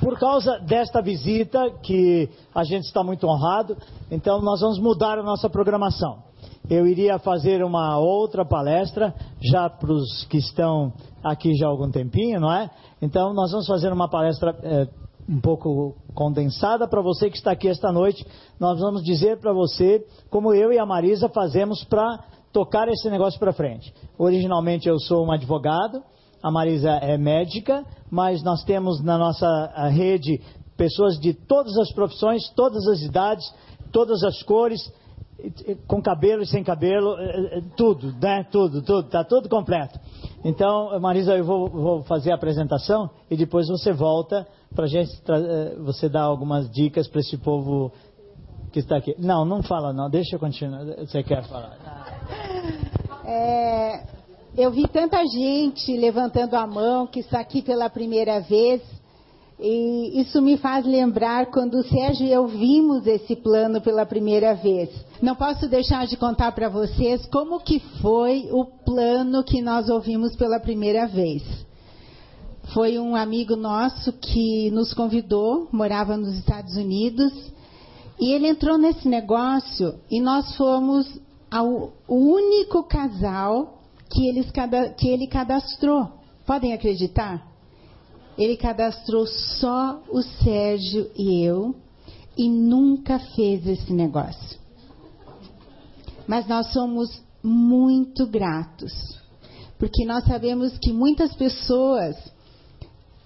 por causa desta visita, que a gente está muito honrado, então nós vamos mudar a nossa programação. Eu iria fazer uma outra palestra, já para os que estão aqui já há algum tempinho, não é? Então nós vamos fazer uma palestra é, um pouco condensada para você que está aqui esta noite. Nós vamos dizer para você como eu e a Marisa fazemos para tocar esse negócio para frente. Originalmente eu sou um advogado, a Marisa é médica, mas nós temos na nossa rede pessoas de todas as profissões, todas as idades, todas as cores, com cabelo e sem cabelo, é, é, tudo, né? Tudo, tudo, está tudo completo. Então, Marisa, eu vou, vou, fazer a apresentação e depois você volta para gente, você dar algumas dicas para esse povo que está aqui. Não, não fala não, deixa eu continuar, você quer falar. É, eu vi tanta gente levantando a mão que está aqui pela primeira vez. E isso me faz lembrar quando o Sérgio e eu vimos esse plano pela primeira vez. Não posso deixar de contar para vocês como que foi o plano que nós ouvimos pela primeira vez. Foi um amigo nosso que nos convidou, morava nos Estados Unidos, e ele entrou nesse negócio e nós fomos ao, o único casal que, eles, que ele cadastrou. Podem acreditar? Ele cadastrou só o Sérgio e eu e nunca fez esse negócio. Mas nós somos muito gratos, porque nós sabemos que muitas pessoas,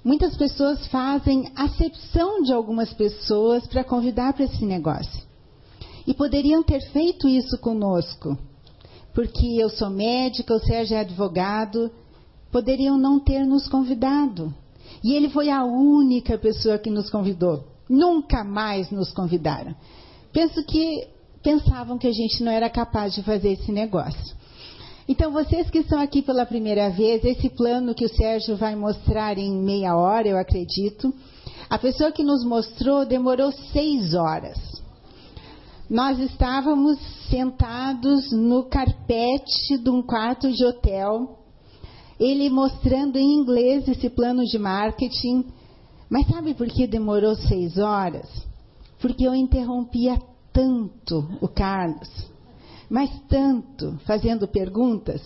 muitas pessoas fazem acepção de algumas pessoas para convidar para esse negócio. E poderiam ter feito isso conosco, porque eu sou médica, o Sérgio é advogado, poderiam não ter nos convidado. E ele foi a única pessoa que nos convidou. Nunca mais nos convidaram. Penso que pensavam que a gente não era capaz de fazer esse negócio. Então, vocês que estão aqui pela primeira vez, esse plano que o Sérgio vai mostrar em meia hora, eu acredito, a pessoa que nos mostrou demorou seis horas. Nós estávamos sentados no carpete de um quarto de hotel, ele mostrando em inglês esse plano de marketing. Mas sabe por que demorou seis horas? Porque eu interrompia tanto o Carlos, mas tanto, fazendo perguntas,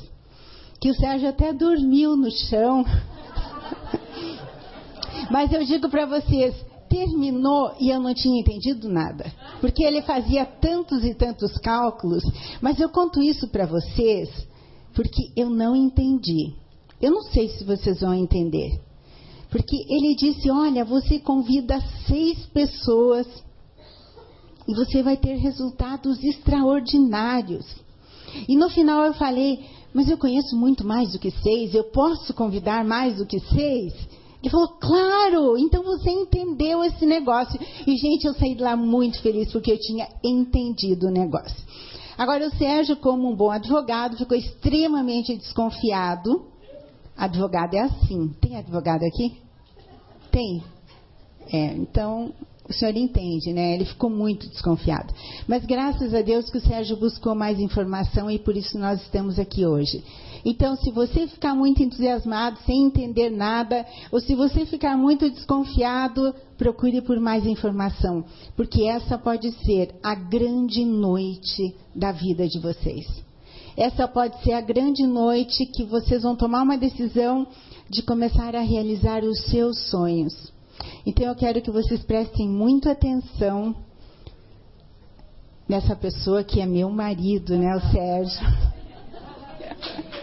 que o Sérgio até dormiu no chão. mas eu digo para vocês, terminou e eu não tinha entendido nada, porque ele fazia tantos e tantos cálculos, mas eu conto isso para vocês porque eu não entendi. Eu não sei se vocês vão entender. Porque ele disse: Olha, você convida seis pessoas e você vai ter resultados extraordinários. E no final eu falei: Mas eu conheço muito mais do que seis, eu posso convidar mais do que seis? Ele falou: Claro, então você entendeu esse negócio. E, gente, eu saí de lá muito feliz porque eu tinha entendido o negócio. Agora, o Sérgio, como um bom advogado, ficou extremamente desconfiado Advogado é assim. Tem advogado aqui? Tem. É, então, o senhor entende, né? Ele ficou muito desconfiado. Mas graças a Deus que o Sérgio buscou mais informação e por isso nós estamos aqui hoje. Então, se você ficar muito entusiasmado, sem entender nada, ou se você ficar muito desconfiado, procure por mais informação, porque essa pode ser a grande noite da vida de vocês. Essa pode ser a grande noite que vocês vão tomar uma decisão de começar a realizar os seus sonhos. Então eu quero que vocês prestem muita atenção nessa pessoa que é meu marido, né, o Sérgio.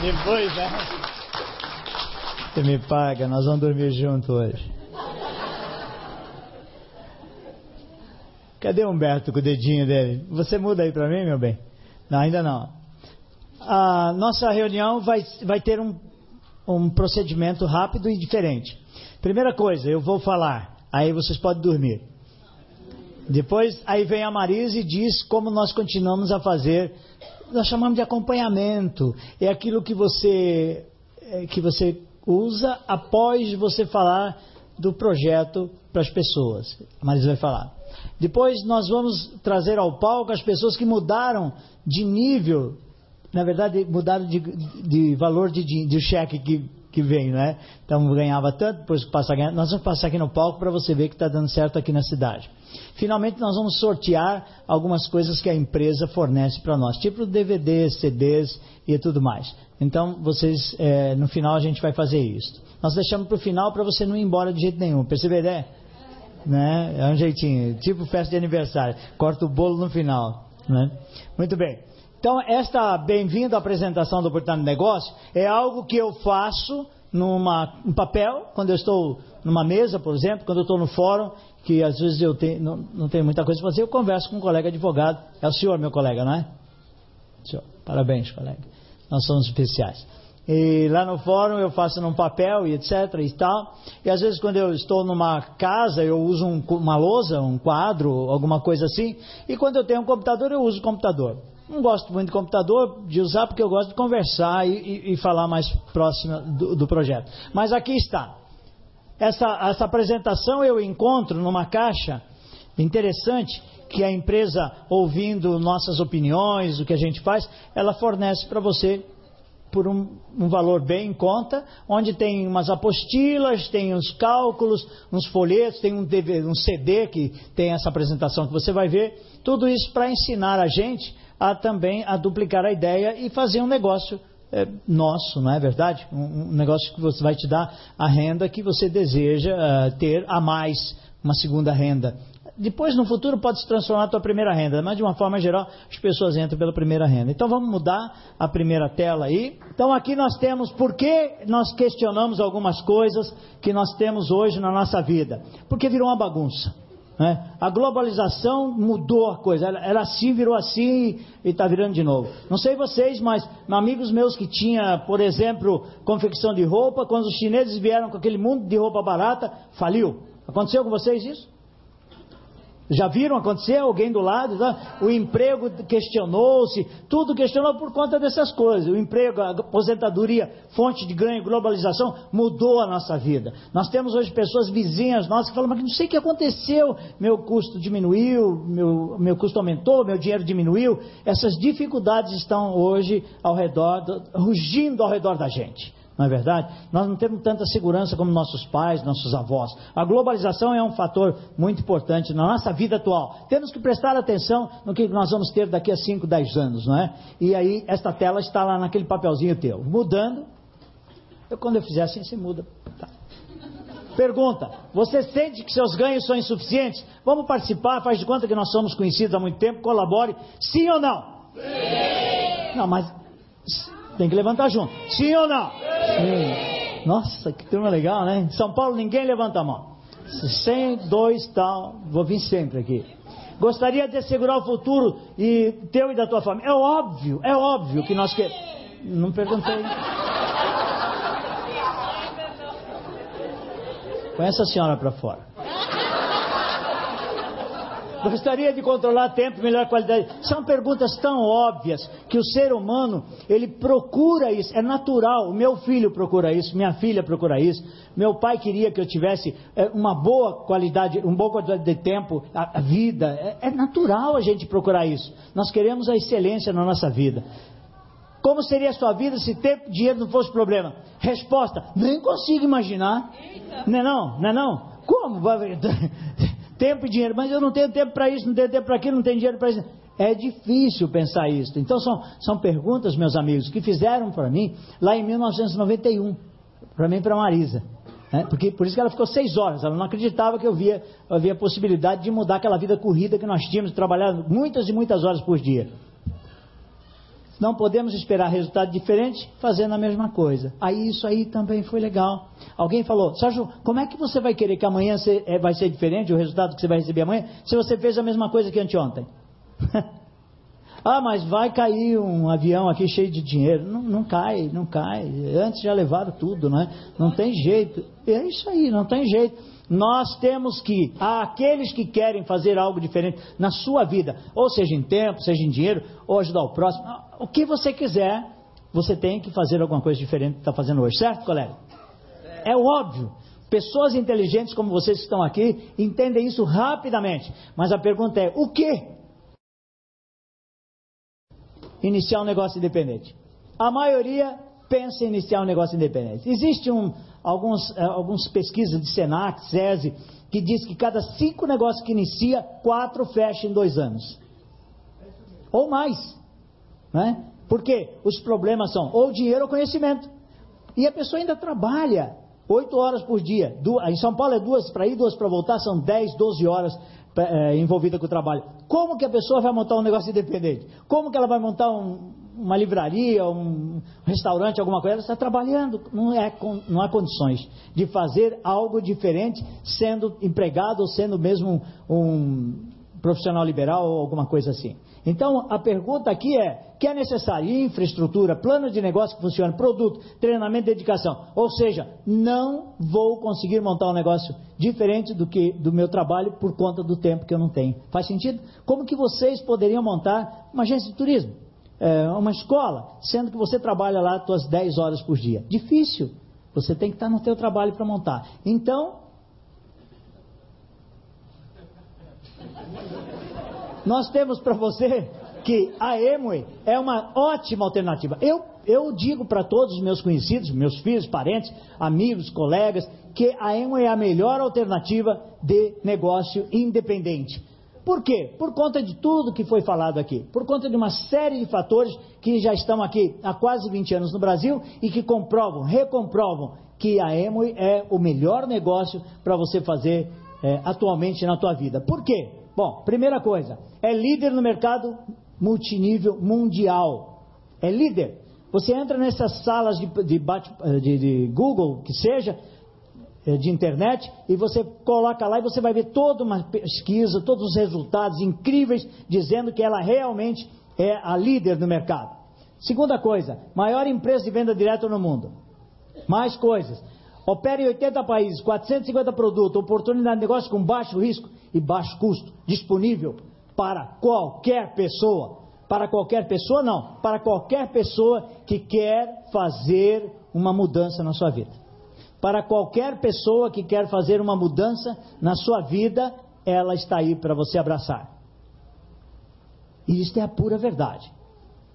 Depois, né? Você me paga, nós vamos dormir junto hoje. Cadê o Humberto com o dedinho dele? Você muda aí para mim, meu bem? Não, ainda não. A nossa reunião vai, vai ter um, um procedimento rápido e diferente. Primeira coisa, eu vou falar, aí vocês podem dormir. Depois, aí vem a Marisa e diz como nós continuamos a fazer. Nós chamamos de acompanhamento. É aquilo que você, é, que você usa após você falar do projeto para as pessoas. A Marisa vai falar. Depois nós vamos trazer ao palco as pessoas que mudaram de nível, na verdade, mudaram de, de valor de, de, de cheque que, que vem, né? Então ganhava tanto, depois passa a ganhar. Nós vamos passar aqui no palco para você ver que está dando certo aqui na cidade. Finalmente nós vamos sortear algumas coisas que a empresa fornece para nós, tipo DVDs, CDs e tudo mais. Então vocês, é, no final a gente vai fazer isso. Nós deixamos para o final para você não ir embora de jeito nenhum. Perceber, né? né? É um jeitinho, tipo festa de aniversário. Corta o bolo no final, né? Muito bem. Então, esta bem-vinda apresentação do de Negócio é algo que eu faço numa, um papel, quando eu estou numa mesa, por exemplo, quando eu estou no fórum, que às vezes eu tenho, não, não tenho muita coisa para fazer, eu converso com um colega advogado. É o senhor, meu colega, não é? Senhor, parabéns, colega. Nós somos especiais. E lá no fórum eu faço num papel e etc e tal. E às vezes quando eu estou numa casa eu uso um, uma lousa, um quadro, alguma coisa assim. E quando eu tenho um computador eu uso o computador. Não gosto muito de computador, de usar, porque eu gosto de conversar e, e, e falar mais próximo do, do, projeto. Mas aqui está. Essa, essa apresentação eu encontro numa caixa interessante que a empresa, ouvindo nossas opiniões, o que a gente faz, ela fornece para você por um, um, valor bem em conta, onde tem umas apostilas, tem uns cálculos, uns folhetos, tem um, DVD, um CD que tem essa apresentação que você vai ver. Tudo isso para ensinar a gente a também a duplicar a ideia e fazer um negócio é, nosso, não é verdade? Um, um, negócio que você vai te dar a renda que você deseja uh, ter a mais, uma segunda renda. Depois, no futuro, pode se transformar a tua primeira renda, mas de uma forma geral, as pessoas entram pela primeira renda. Então, vamos mudar a primeira tela aí. Então, aqui nós temos por que nós questionamos algumas coisas que nós temos hoje na nossa vida. Porque virou uma bagunça. Né? A globalização mudou a coisa, era assim, virou assim e está virando de novo. Não sei vocês, mas amigos meus que tinha, por exemplo, confecção de roupa, quando os chineses vieram com aquele mundo de roupa barata, faliu. Aconteceu com vocês isso? Já viram acontecer alguém do lado? Tá? O emprego questionou-se, tudo questionou por conta dessas coisas. O emprego, a aposentadoria, fonte de ganho, globalização, mudou a nossa vida. Nós temos hoje pessoas vizinhas nossas que falam, mas não sei o que aconteceu, meu custo diminuiu, meu, meu custo aumentou, meu dinheiro diminuiu. Essas dificuldades estão hoje ao redor, rugindo ao redor da gente não é verdade? Nós não temos tanta segurança como nossos pais, nossos avós. A globalização é um fator muito importante na nossa vida atual. Temos que prestar atenção no que nós vamos ter daqui a 5, 10 anos, não é? E aí, esta tela está lá naquele papelzinho teu. Mudando. Eu, quando eu fizer assim, você muda. Tá. Pergunta: Você sente que seus ganhos são insuficientes? Vamos participar, faz de conta que nós somos conhecidos há muito tempo, colabore. Sim ou não? Sim! Não, mas tem que levantar junto. Sim ou não? Sim. Nossa, que turma legal, né? Em São Paulo ninguém levanta a mão. 100, dois, tal. Vou vir sempre aqui. Gostaria de assegurar o futuro e teu e da tua família. É óbvio, é óbvio que nós queremos. Não perguntei. Põe essa senhora para fora. Gostaria de controlar tempo, melhor qualidade. São perguntas tão óbvias que o ser humano, ele procura isso, é natural. O meu filho procura isso, minha filha procura isso. Meu pai queria que eu tivesse é, uma boa qualidade, uma boa qualidade de tempo, a, vida. É, é natural a gente procurar isso. Nós queremos a excelência na nossa vida. Como seria a sua vida se tempo e dinheiro não fosse problema? Resposta: nem consigo imaginar. Não é não? Não é não? Como? tempo e dinheiro, mas eu não tenho tempo para isso, não tenho tempo para aquilo, não tenho dinheiro para isso. É difícil pensar isso. Então são, são perguntas, meus amigos, que fizeram para mim lá em 1991, para mim e para Marisa. Né? Porque, por isso que ela ficou seis horas, ela não acreditava que eu via, havia possibilidade de mudar aquela vida corrida que nós tínhamos, trabalhar muitas e muitas horas por dia. Não podemos esperar resultado diferente fazendo a mesma coisa. Aí isso aí também foi legal. Alguém falou, Sérgio, como é que você vai querer que amanhã é, vai ser diferente o resultado que você vai receber amanhã se você fez a mesma coisa que anteontem? ah, mas vai cair um avião aqui cheio de dinheiro. Não, não cai, não cai. Antes já levaram tudo, não é? Não tem jeito. É isso aí, não tem jeito. Nós temos que, aqueles que querem fazer algo diferente na sua vida, ou seja em tempo, seja em dinheiro, ou ajudar o próximo, o que você quiser, você tem que fazer alguma coisa diferente do que está fazendo hoje, certo, colega? É óbvio. Pessoas inteligentes como vocês que estão aqui entendem isso rapidamente. Mas a pergunta é: o que? Iniciar um negócio independente. A maioria pensa em iniciar um negócio independente. Existe um, alguns, uh, alguns pesquisas de Senac, SESI, que diz que cada cinco negócios que inicia, quatro fecha em dois anos. Ou mais. Né? Porque os problemas são ou dinheiro ou conhecimento. E a pessoa ainda trabalha oito horas por dia. Em São Paulo é duas para ir, duas para voltar, são dez, doze horas é, envolvida com o trabalho. Como que a pessoa vai montar um negócio independente? Como que ela vai montar um, uma livraria, um restaurante, alguma coisa? Ela está trabalhando, não, é, não há condições de fazer algo diferente sendo empregado ou sendo mesmo um profissional liberal ou alguma coisa assim. Então, a pergunta aqui é: que é necessário infraestrutura, plano de negócio que funcione, produto, treinamento, dedicação. Ou seja, não vou conseguir montar um negócio diferente do que do meu trabalho por conta do tempo que eu não tenho. Faz sentido? Como que vocês poderiam montar uma agência de turismo? É, uma escola, sendo que você trabalha lá suas 10 horas por dia. Difícil. Você tem que estar no teu trabalho para montar. Então, nós temos para você que a Emue é uma ótima alternativa. Eu, eu digo para todos os meus conhecidos, meus filhos, parentes, amigos, colegas, que a Emue é a melhor alternativa de negócio independente. Por quê? Por conta de tudo que foi falado aqui. Por conta de uma série de fatores que já estão aqui há quase 20 anos no Brasil e que comprovam, recomprovam que a Emue é o melhor negócio para você fazer é, atualmente na tua vida. Por quê? Bom, primeira coisa, é líder no mercado multinível mundial. É líder. Você entra nessas salas de, de, de, de Google, que seja, é, de internet, e você coloca lá e você vai ver toda uma pesquisa, todos os resultados incríveis, dizendo que ela realmente é a líder no mercado. Segunda coisa, maior empresa de venda direta no mundo. Mais coisas. Opera em 80 países, 450 produtos, oportunidade de negócio com baixo risco e baixo custo, disponível para qualquer pessoa. Para qualquer pessoa, não. Para qualquer pessoa que quer fazer uma mudança na sua vida. Para qualquer pessoa que quer fazer uma mudança na sua vida, ela está aí para você abraçar. E isto é a pura verdade.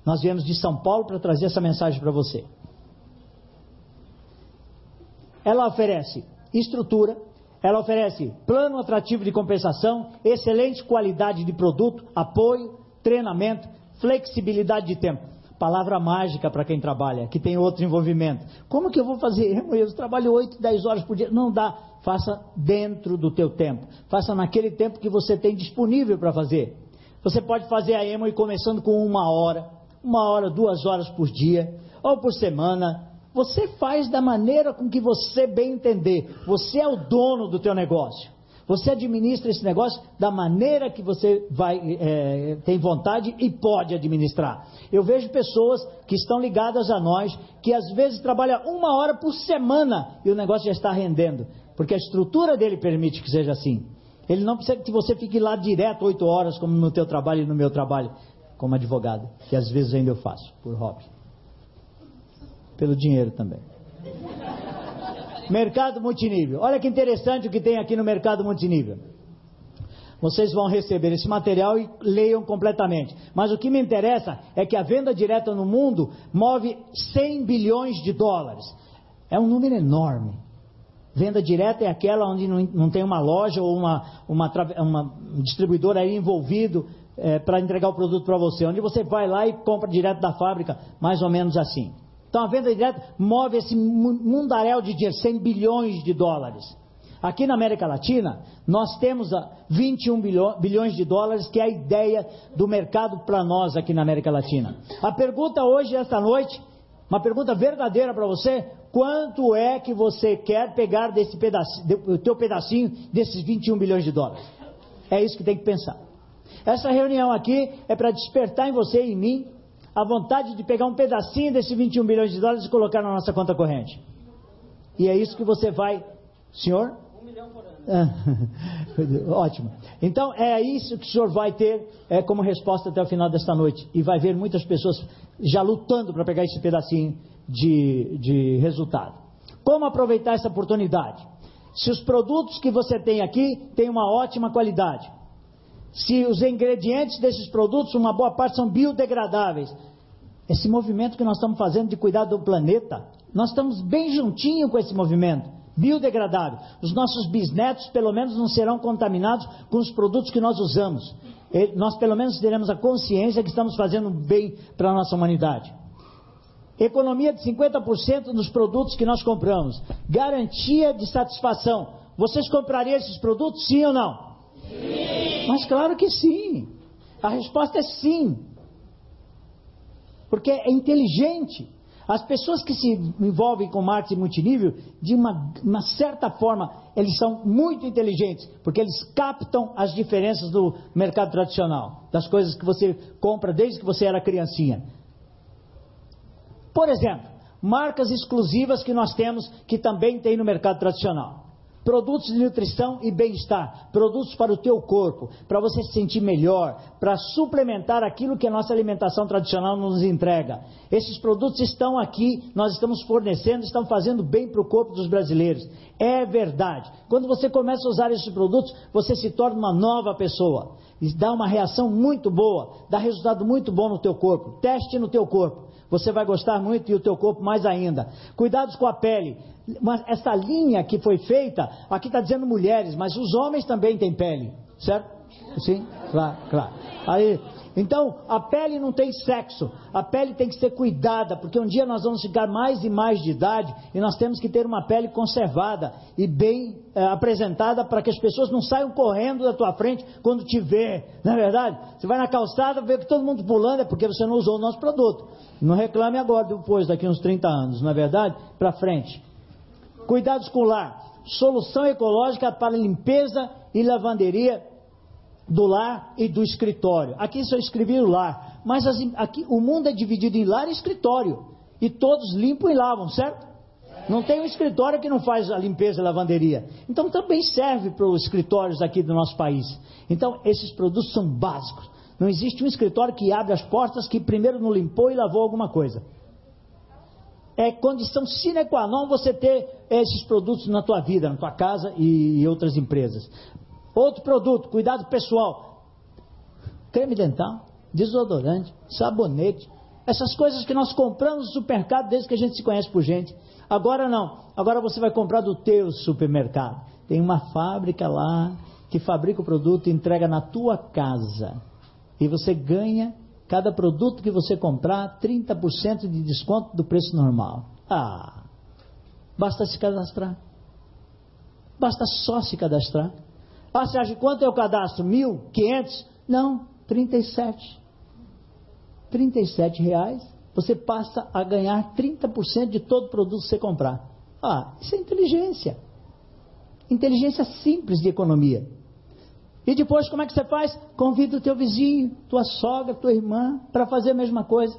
Nós viemos de São Paulo para trazer essa mensagem para você. Ela oferece estrutura, ela oferece plano atrativo de compensação, excelente qualidade de produto, apoio, treinamento, flexibilidade de tempo. Palavra mágica para quem trabalha, que tem outro envolvimento. Como que eu vou fazer? Eu trabalho 8, 10 horas por dia. Não dá. Faça dentro do teu tempo. Faça naquele tempo que você tem disponível para fazer. Você pode fazer a emo começando com uma hora, uma hora, duas horas por dia, ou por semana, você faz da maneira com que você bem entender. Você é o dono do teu negócio. Você administra esse negócio da maneira que você vai, é, tem vontade e pode administrar. Eu vejo pessoas que estão ligadas a nós, que às vezes trabalham uma hora por semana e o negócio já está rendendo, porque a estrutura dele permite que seja assim. Ele não precisa que você fique lá direto oito horas, como no teu trabalho e no meu trabalho, como advogado, que às vezes ainda eu faço, por hobby pelo dinheiro também. mercado multinível. Olha que interessante o que tem aqui no mercado multinível. Vocês vão receber esse material e leiam completamente. Mas o que me interessa é que a venda direta no mundo move 100 bilhões de dólares. É um número enorme. Venda direta é aquela onde não, tem uma loja ou uma, uma, uma distribuidora aí envolvido é, para entregar o produto para você, onde você vai lá e compra direto da fábrica, mais ou menos assim. Então a venda direta move esse mundaréu de dinheiro, 100 bilhões de dólares. Aqui na América Latina, nós temos 21 bilhões de dólares, que é a ideia do mercado para nós aqui na América Latina. A pergunta hoje, esta noite, uma pergunta verdadeira para você: quanto é que você quer pegar desse pedacinho, teu pedacinho desses 21 bilhões de dólares? É isso que tem que pensar. Essa reunião aqui é para despertar em você e em mim a vontade de pegar um pedacinho desses 21 bilhões de dólares e colocar na nossa conta corrente. E é isso que você vai, senhor? Um milhão por ano. Ótimo. Então é isso que o senhor vai ter é, como resposta até o final desta noite. E vai ver muitas pessoas já lutando para pegar esse pedacinho de, de resultado. Como aproveitar essa oportunidade? Se os produtos que você tem aqui têm uma ótima qualidade, se os ingredientes desses produtos, uma boa parte são biodegradáveis. esse movimento que nós estamos fazendo de cuidar do planeta, nós estamos bem juntinho com esse movimento biodegradável. Os nossos bisnetos, pelo menos, não serão contaminados com os produtos que nós usamos. Nós, pelo menos, teremos a consciência que estamos fazendo bem para a nossa humanidade. Economia de 50% nos produtos que nós compramos. Garantia de satisfação. Vocês comprariam esses produtos, sim ou não? Mas claro que sim. A resposta é sim. Porque é inteligente. As pessoas que se envolvem com marketing multinível, de uma, uma, certa forma, eles são muito inteligentes, porque eles captam as diferenças do mercado tradicional, das coisas que você compra desde que você era criancinha. Por exemplo, marcas exclusivas que nós temos que também tem no mercado tradicional. Produtos de nutrição e bem-estar, produtos para o teu corpo, para você se sentir melhor, para suplementar aquilo que a nossa alimentação tradicional nos entrega. Esses produtos estão aqui, nós estamos fornecendo, estão fazendo bem para o corpo dos brasileiros. É verdade. Quando você começa a usar esses produtos, você se torna uma nova pessoa. Dá uma reação muito boa, dá resultado muito bom no teu corpo. Teste no teu corpo. Você vai gostar muito e o teu corpo mais ainda. Cuidados com a pele. Mas essa linha que foi feita, aqui está dizendo mulheres, mas os homens também têm pele, certo? Sim, claro, claro. Aí, então, a pele não tem sexo, a pele tem que ser cuidada, porque um dia nós vamos ficar mais e mais de idade e nós temos que ter uma pele conservada e bem é, apresentada para que as pessoas não saiam correndo da tua frente quando te vê, não é verdade? Você vai na calçada, vê que todo mundo pulando, é porque você não usou o nosso produto. Não reclame agora, depois, daqui uns 30 anos, não é verdade? Para frente. Cuidados com o lar. Solução ecológica para limpeza e lavanderia do lar e do escritório. Aqui só escrevi o lar, mas as, aqui o mundo é dividido em lar e escritório. E todos limpam e lavam, certo? Não tem um escritório que não faz a limpeza e lavanderia. Então também serve para os escritórios aqui do nosso país. Então esses produtos são básicos. Não existe um escritório que abre as portas que primeiro não limpou e lavou alguma coisa. É condição sine qua non você ter esses produtos na tua vida, na tua casa e outras empresas. Outro produto, cuidado pessoal. Creme dental, desodorante, sabonete. Essas coisas que nós compramos no supermercado desde que a gente se conhece por gente. Agora não. Agora você vai comprar do teu supermercado. Tem uma fábrica lá que fabrica o produto e entrega na tua casa. E você ganha, cada produto que você comprar, 30% de desconto do preço normal. Ah, basta se cadastrar. Basta só se cadastrar. Ah, você acha quanto é o cadastro? Mil? Quinhentos? Não, 37. 37 reais, você passa a ganhar 30% de todo produto que você comprar. Ah, isso é inteligência. Inteligência simples de economia. E depois, como é que você faz? Convida o teu vizinho, tua sogra, tua irmã, para fazer a mesma coisa.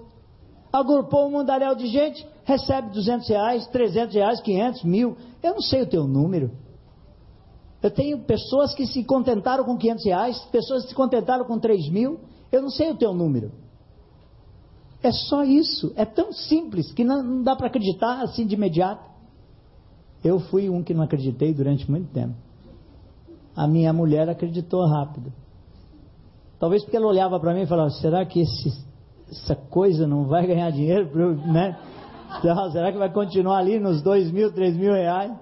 Agrupou um mundaréu de gente, recebe 200 reais, 300 reais, 500, mil. Eu não sei o teu número. Eu tenho pessoas que se contentaram com 500 reais, pessoas que se contentaram com 3 mil. Eu não sei o teu número. É só isso. É tão simples que não, não dá para acreditar assim de imediato. Eu fui um que não acreditei durante muito tempo. A minha mulher acreditou rápido. Talvez porque ela olhava para mim e falava: será que esse, essa coisa não vai ganhar dinheiro? Né? Será que vai continuar ali nos dois mil, três mil reais?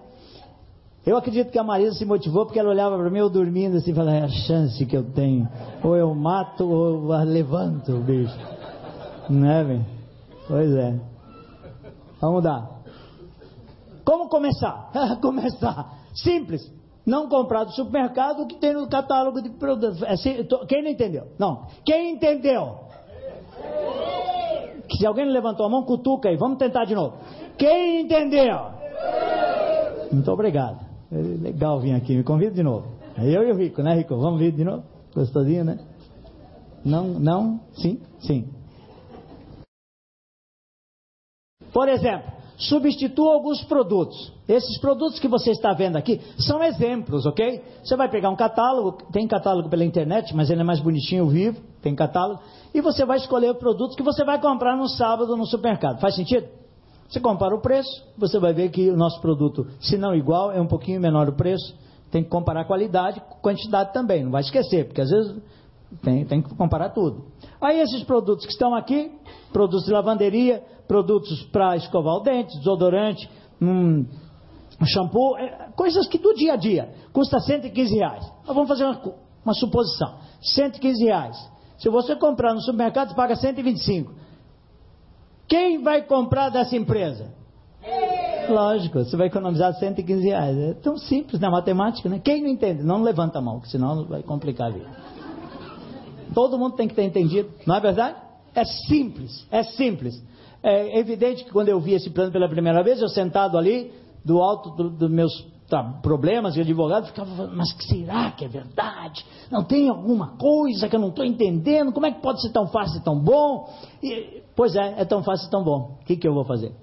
Eu acredito que a Marisa se motivou porque ela olhava para mim, eu dormindo assim, falava, é a chance que eu tenho. Ou eu mato ou eu levanto o bicho. Não é, bem? Pois é. Vamos dar. Como começar? começar. Simples. Não comprar do supermercado o que tem no catálogo de produtos. É, quem não entendeu? Não. Quem entendeu? Se alguém levantou a mão, cutuca aí. Vamos tentar de novo. Quem entendeu? Muito obrigado. É legal vir aqui, me convida de novo. É eu e o Rico, né, Rico? Vamos vir de novo? Gostosinho, né? Não, não, sim, sim. Por exemplo, substitua alguns produtos. Esses produtos que você está vendo aqui são exemplos, ok? Você vai pegar um catálogo, tem catálogo pela internet, mas ele é mais bonitinho, vivo, tem catálogo, e você vai escolher o produto que você vai comprar no sábado no supermercado. Faz sentido? Você compara o preço, você vai ver que o nosso produto, se não igual, é um pouquinho menor o preço. Tem que comparar qualidade, quantidade também, não vai esquecer, porque às vezes Tem, tem que comparar tudo. Aí esses produtos que estão aqui, produtos de lavanderia, produtos para escovar o dente, desodorante, um, shampoo, é, coisas que do dia a dia, custa 115 reais. Então, vamos fazer uma, uma suposição, 115 reais. Se você comprar no supermercado, paga 125. Quem vai comprar dessa empresa? Lógico, você vai economizar 115 reais. É tão simples na né? matemática, né? Quem não entende? Não levanta a mão, senão vai complicar a vida. Todo mundo tem que ter entendido, não é verdade? É simples, é simples. É evidente que quando eu vi esse plano pela primeira vez, eu sentado ali, do alto dos do meus tá, problemas de advogado, ficava falando, mas será que é verdade? Não tem alguma coisa que eu não estou entendendo? Como é que pode ser tão fácil e tão bom? E, pois é, é tão fácil e tão bom. O que, que eu vou fazer?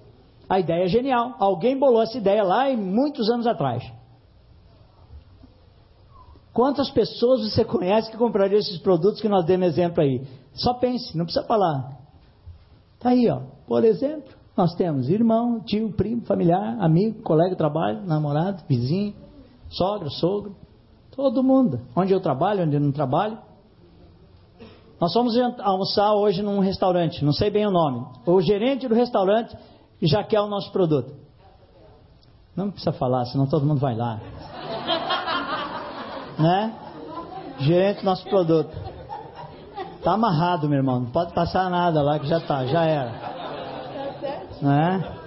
A ideia é genial. Alguém bolou essa ideia lá e muitos anos atrás. Quantas pessoas você conhece que comprariam esses produtos que nós demos exemplo aí? Só pense, não precisa falar. Está aí, ó. Por exemplo, nós temos irmão, tio, primo, familiar, amigo, colega de trabalho, namorado, vizinho, sogra, sogro, todo mundo. Onde eu trabalho, onde eu não trabalho. Nós fomos almoçar hoje num restaurante, não sei bem o nome. O gerente do restaurante já quer o nosso produto. Não precisa falar, senão todo mundo vai lá. né? Gerente do nosso produto. Tá amarrado, meu irmão. Não pode passar nada lá que já tá, já era. Né?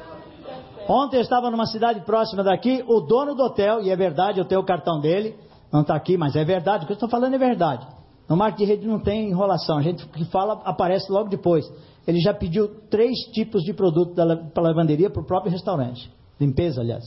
Ontem eu estava numa cidade próxima daqui, o dono do hotel, e é verdade, eu tenho o cartão dele, não está aqui, mas é verdade, o que eu estou falando é verdade. No marketing de rede não tem enrolação, a gente que fala aparece logo depois. Ele já pediu três tipos de produto para lavanderia para o próprio restaurante, limpeza, aliás.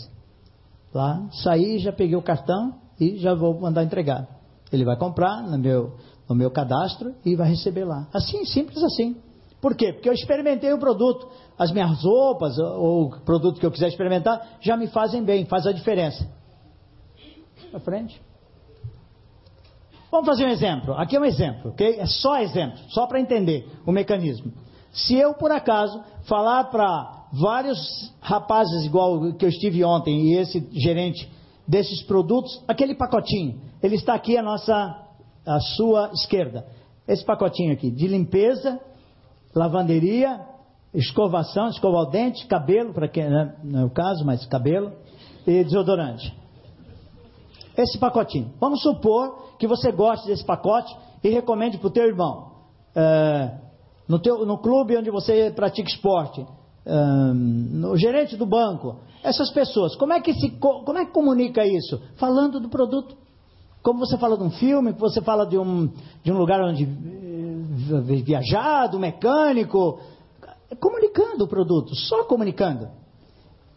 Lá, saí, já peguei o cartão e já vou mandar entregar. Ele vai comprar no meu, no meu cadastro e vai receber lá. Assim, simples assim. Por quê? Porque eu experimentei o produto. As minhas roupas ou o produto que eu quiser experimentar já me fazem bem, faz a diferença. Para frente. Vamos fazer um exemplo. Aqui é um exemplo, ok? É só exemplo, só para entender o mecanismo. Se eu, por acaso, falar para vários rapazes igual que eu estive ontem e esse gerente desses produtos, aquele pacotinho, ele está aqui à nossa, à sua esquerda. Esse pacotinho aqui de limpeza lavanderia, escovação, escovar o dente, cabelo, para quem né, não é o caso, mas cabelo, e desodorante. Esse pacotinho. Vamos supor que você goste desse pacote e recomende para o teu irmão. É, no, teu, no clube onde você pratica esporte, é, no gerente do banco, essas pessoas, como é que se como é que comunica isso? Falando do produto. Como você fala de um filme, você fala de um, de um lugar onde viajado, mecânico, comunicando o produto, só comunicando.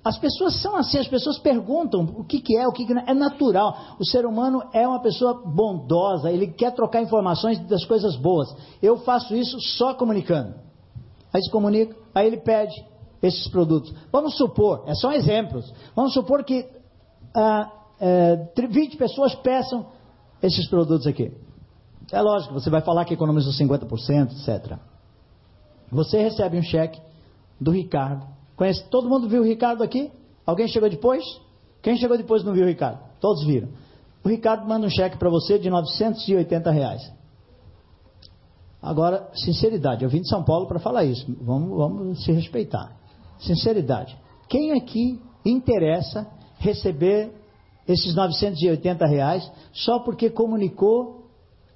As pessoas são assim, as pessoas perguntam o que, que é, o que, que não é. É natural. O ser humano é uma pessoa bondosa, ele quer trocar informações das coisas boas. Eu faço isso só comunicando. Aí se comunica, aí ele pede esses produtos. Vamos supor, é só exemplos, vamos supor que ah, é, 20 pessoas peçam esses produtos aqui. É lógico, você vai falar que economizou 50%, etc. Você recebe um cheque do Ricardo. Conhece? Todo mundo viu o Ricardo aqui? Alguém chegou depois? Quem chegou depois não viu o Ricardo? Todos viram. O Ricardo manda um cheque para você de 980 reais. Agora, sinceridade, eu vim de São Paulo para falar isso. Vamos, vamos se respeitar. Sinceridade. Quem aqui interessa receber esses 980 reais só porque comunicou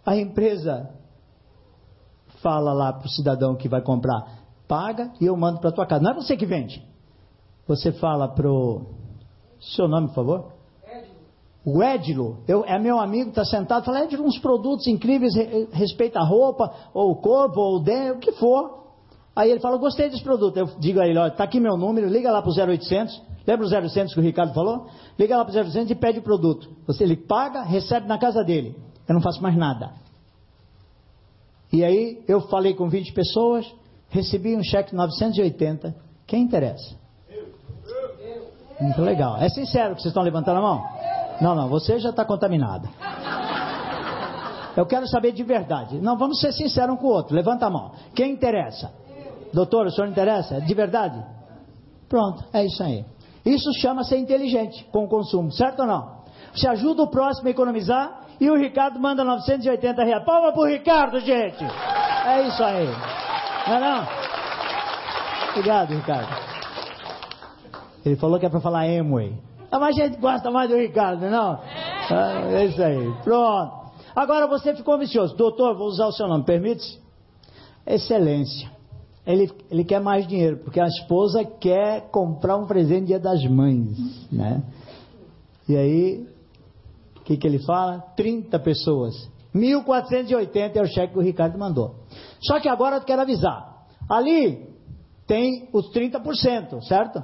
a empresa fala lá para o cidadão que vai comprar, paga e eu mando para tua casa. Não é você que vende. Você fala para o. Seu nome, por favor? O Edilo, eu, é meu amigo, está sentado, fala, Edilo, uns produtos incríveis, respeita a roupa, ou o corpo, ou o dente, o que for. Aí ele fala, gostei desse produto. Eu digo a ele, olha, está aqui meu número, liga lá para o 0800, lembra o 0800 que o Ricardo falou? Liga lá para o 0800 e pede o produto. Você, ele paga, recebe na casa dele. Eu não faço mais nada. E aí eu falei com 20 pessoas, recebi um cheque de 980. Quem interessa? Muito legal. É sincero que vocês estão levantando a mão? Não, não, você já está contaminado. Eu quero saber de verdade. Não, vamos ser sinceros um com o outro. Levanta a mão. Quem interessa? Doutor, o senhor interessa? De verdade? Pronto, é isso aí. Isso chama ser inteligente com o consumo, certo ou não? Você ajuda o próximo a economizar e o Ricardo manda 980 reais. Palma pro Ricardo, gente! É isso aí. Não é não? Obrigado, Ricardo. Ele falou que é para falar Emway. Ah, mas a gente gosta mais do Ricardo, não? Ah, é isso aí. Pronto. Agora você ficou ambicioso. Doutor, vou usar o seu nome, permite? Excelência. Ele, ele quer mais dinheiro, porque a esposa quer comprar um presente dia das mães, né? E aí, o que, que ele fala? 30 pessoas. 1.480 é o cheque que o Ricardo mandou. Só que agora eu quero avisar. Ali tem os 30%, certo?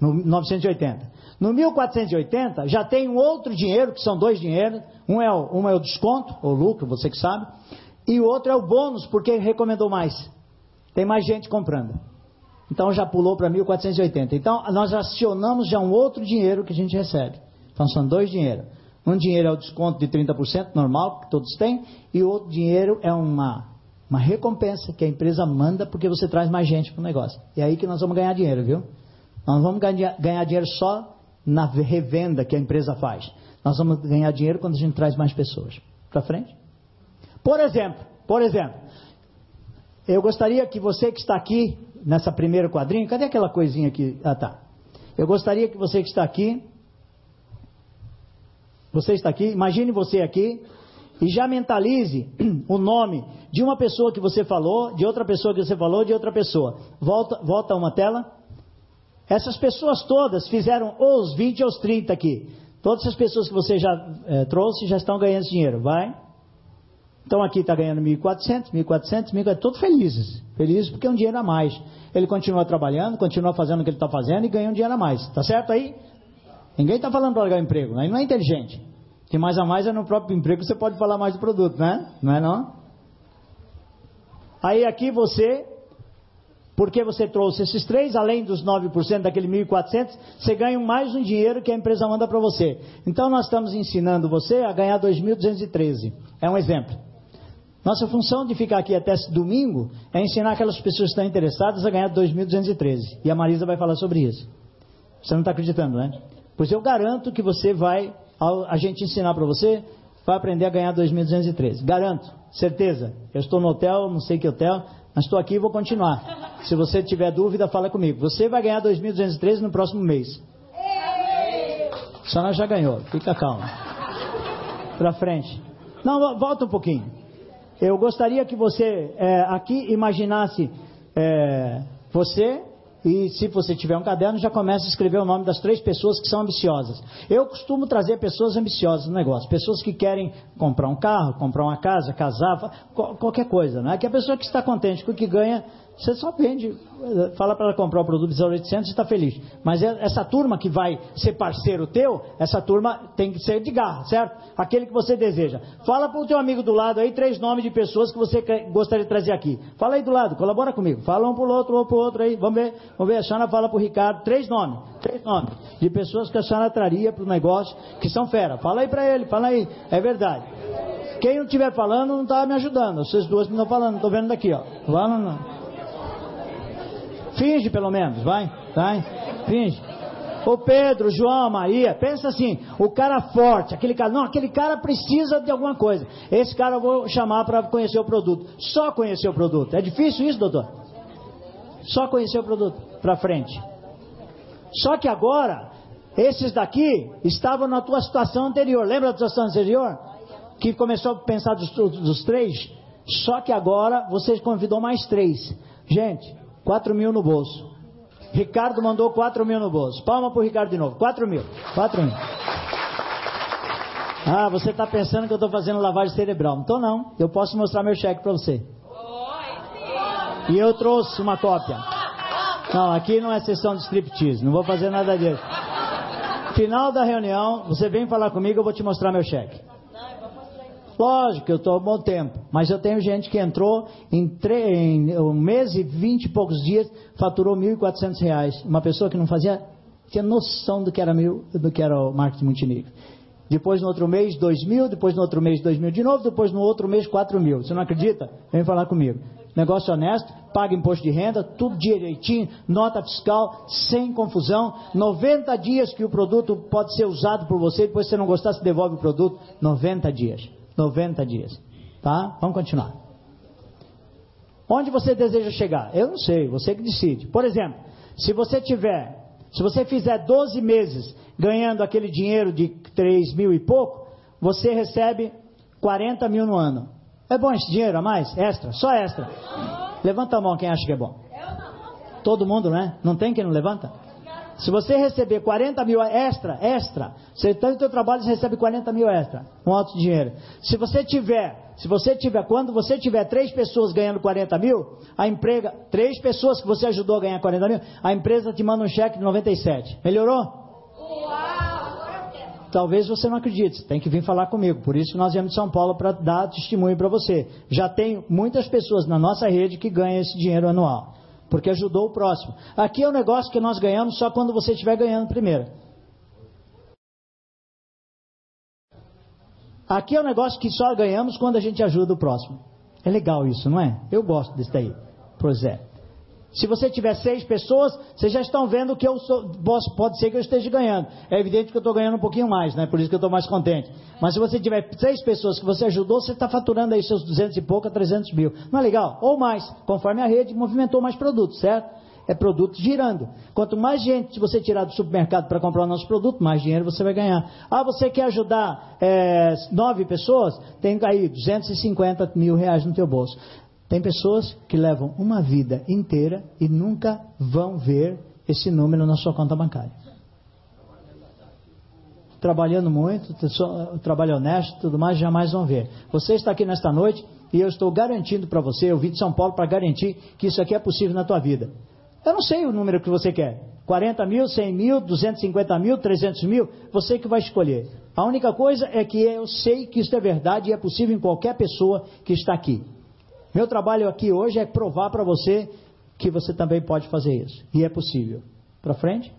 No 980. No 1480 já tem um outro dinheiro, que são dois dinheiros. Um é, o, um é o desconto, ou lucro, você que sabe. E o outro é o bônus, porque recomendou mais. Tem mais gente comprando. Então já pulou para 1480. Então nós acionamos já um outro dinheiro que a gente recebe. Então são dois dinheiros. Um dinheiro é o desconto de 30% normal, que todos têm, e o outro dinheiro é uma, uma recompensa que a empresa manda porque você traz mais gente para o negócio. E é aí que nós vamos ganhar dinheiro, viu? Nós vamos ganhar, dinheiro só na revenda que a empresa faz. Nós vamos ganhar dinheiro quando a gente traz mais pessoas. Para frente? Por exemplo, por exemplo, eu gostaria que você que está aqui nessa primeiro quadrinho, cadê aquela coisinha aqui? Ah, tá. Eu gostaria que você que está aqui, você está aqui, imagine você aqui e já mentalize o nome de uma pessoa que você falou, de outra pessoa que você falou, de outra pessoa. Volta, volta uma tela. Essas pessoas todas fizeram os 20 ou os 30 aqui. Todas as pessoas que você já é, trouxe já estão ganhando dinheiro. Vai. Então aqui está ganhando 1.400, 1.400, 1.400, todos felizes. Felizes porque é um dinheiro a mais. Ele continua trabalhando, continua fazendo o que ele está fazendo e ganha um dinheiro a mais. Tá certo aí? Ninguém está falando para largar o emprego. Aí não é inteligente. Que mais a mais é no próprio emprego você pode falar mais do produto, né? Não é não? Aí aqui você porque você trouxe esses três, além dos 9% daquele 1.400, você ganha mais um dinheiro que a empresa manda para você. Então nós estamos ensinando você a ganhar 2.213. É um exemplo. Nossa função de ficar aqui até domingo é ensinar aquelas pessoas que estão interessadas a ganhar 2.213. E a Marisa vai falar sobre isso. Você não está acreditando, né? Pois eu garanto que você vai, a gente ensinar para você, vai aprender a ganhar 2.213. Garanto, certeza. Eu estou no hotel, não sei que hotel, mas estou aqui e vou continuar. Se você tiver dúvida, fala comigo. Você vai ganhar 2.213 no próximo mês. Senhora já ganhou, fica calma. Para frente. Não, volta um pouquinho. Eu gostaria que você é, aqui imaginasse é, você e se você tiver um caderno, já começa a escrever o nome das três pessoas que são ambiciosas. Eu costumo trazer pessoas ambiciosas no negócio, pessoas que querem comprar um carro, comprar uma casa, casar, qualquer coisa, não é? Que a pessoa que está contente com o que ganha você só vende, fala para ela comprar o produto de 0800 e está feliz. Mas é, essa turma que vai ser parceiro teu, essa turma tem que ser de garra, certo? Aquele que você deseja. Fala para o teu amigo do lado aí três nomes de pessoas que você gostaria de trazer aqui. Fala aí do lado, colabora comigo. Fala um para o outro, um para o outro aí. Vamos ver, vamos ver. A Xana fala para o Ricardo três nomes, três nomes de pessoas que a Xana traria para o negócio que são fera. Fala aí para ele, fala aí. É verdade. Quem não estiver falando não está me ajudando. Vocês duas me estão falando, estou vendo daqui, ó. Fala não. Finge pelo menos, vai, vai, finge. O Pedro, João, Maria, pensa assim, o cara forte, aquele cara, não, aquele cara precisa de alguma coisa. Esse cara eu vou chamar para conhecer o produto. Só conhecer o produto. É difícil isso, doutor? Só conhecer o produto para frente. Só que agora, esses daqui estavam na tua situação anterior. Lembra da situação anterior? Que começou a pensar dos, dos três? Só que agora você convidou mais três. Gente, 4 mil no bolso. Ricardo mandou 4 mil no bolso. Palma para o Ricardo de novo. 4 mil. 4 mil. Ah, você está pensando que eu estou fazendo lavagem cerebral. Então não. Eu posso mostrar meu cheque para você. E eu trouxe uma cópia. Não, aqui não é sessão de striptease. Não vou fazer nada disso. Final da reunião, você vem falar comigo, eu vou te mostrar meu cheque. Lógico eu estou há bom tempo, mas eu tenho gente que entrou em, em um mês e vinte e poucos dias, faturou R$ 1.400. Uma pessoa que não fazia, tinha noção do que era, mil, do que era o marketing multinível. Depois no outro mês, dois mil, depois no outro mês, dois mil de novo, depois no outro mês, quatro mil. Você não acredita? Vem falar comigo. negócio honesto, paga imposto de renda, tudo direitinho, nota fiscal, sem confusão. 90 dias que o produto pode ser usado por você, depois você não gostar, você devolve o produto. 90 dias. 90 dias. Tá? Vamos continuar. Onde você deseja chegar? Eu não sei, você que decide. Por exemplo, se você tiver, se você fizer 12 meses ganhando aquele dinheiro de 3 mil e pouco, você recebe 40 mil no ano. É bom esse dinheiro a mais? Extra? Só extra. Levanta a mão quem acha que é bom. Todo mundo, né? Não tem quem não levanta? Se você receber 40 mil extra, extra, você está no seu trabalho você recebe 40 mil extra, um alto dinheiro. Se você tiver, se você tiver, quando você tiver três pessoas ganhando 40 mil, a empresa, três pessoas que você ajudou a ganhar 40 mil, a empresa te manda um cheque de 97. Melhorou? Talvez você não acredite, tem que vir falar comigo. Por isso nós viemos de São Paulo para dar testemunho para você. Já tem muitas pessoas na nossa rede que ganham esse dinheiro anual porque ajudou o próximo. Aqui é um negócio que nós ganhamos só quando você estiver ganhando primeiro. Aqui é um negócio que só ganhamos quando a gente ajuda o próximo. É legal isso, não é? Eu gosto desse daí. Pois é. Se você tiver seis pessoas, vocês já estão vendo que eu sou, pode ser que eu esteja ganhando. É evidente que eu estou ganhando um pouquinho mais, né? Por isso que eu estou mais contente. Mas se você tiver seis pessoas que você ajudou, você está faturando aí seus 200 e pouco a 300 mil. Não é legal? Ou mais, conforme a rede movimentou mais produtos, certo? É produto girando. Quanto mais gente você tirar do supermercado para comprar o nosso produto, mais dinheiro você vai ganhar. Ah, você quer ajudar é, nove pessoas? Tem aí 250 mil reais no teu bolso. Tem pessoas que levam uma vida inteira e nunca vão ver esse número na sua conta bancária. Trabalhando muito, trabalho honesto, tudo mais, jamais vão ver. Você está aqui nesta noite e eu estou garantindo para você, eu vim de São Paulo para garantir que isso aqui é possível na tua vida. Eu não sei o número que você quer. 40 mil, 100 mil, 250 mil, 300 mil, você que vai escolher. A única coisa é que eu sei que isso é verdade e é possível em qualquer pessoa que está aqui. Meu trabalho aqui hoje é provar para você que você também pode fazer isso. E é possível. Para frente?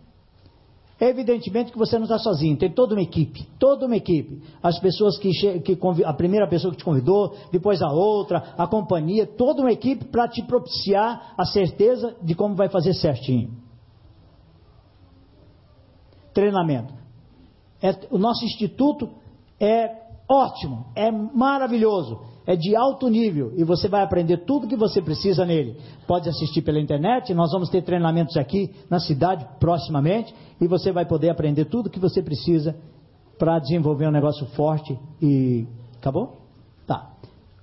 Evidentemente que você não está sozinho, tem toda uma equipe, toda uma equipe. As pessoas que, que a primeira pessoa que te convidou, depois a outra, a companhia, toda uma equipe para te propiciar a certeza de como vai fazer certinho. Treinamento. É, o nosso instituto é ótimo, é maravilhoso é de alto nível e você vai aprender tudo que você precisa nele. Pode assistir pela internet, nós vamos ter treinamentos aqui na cidade proximamente e você vai poder aprender tudo que você precisa para desenvolver um negócio forte e acabou?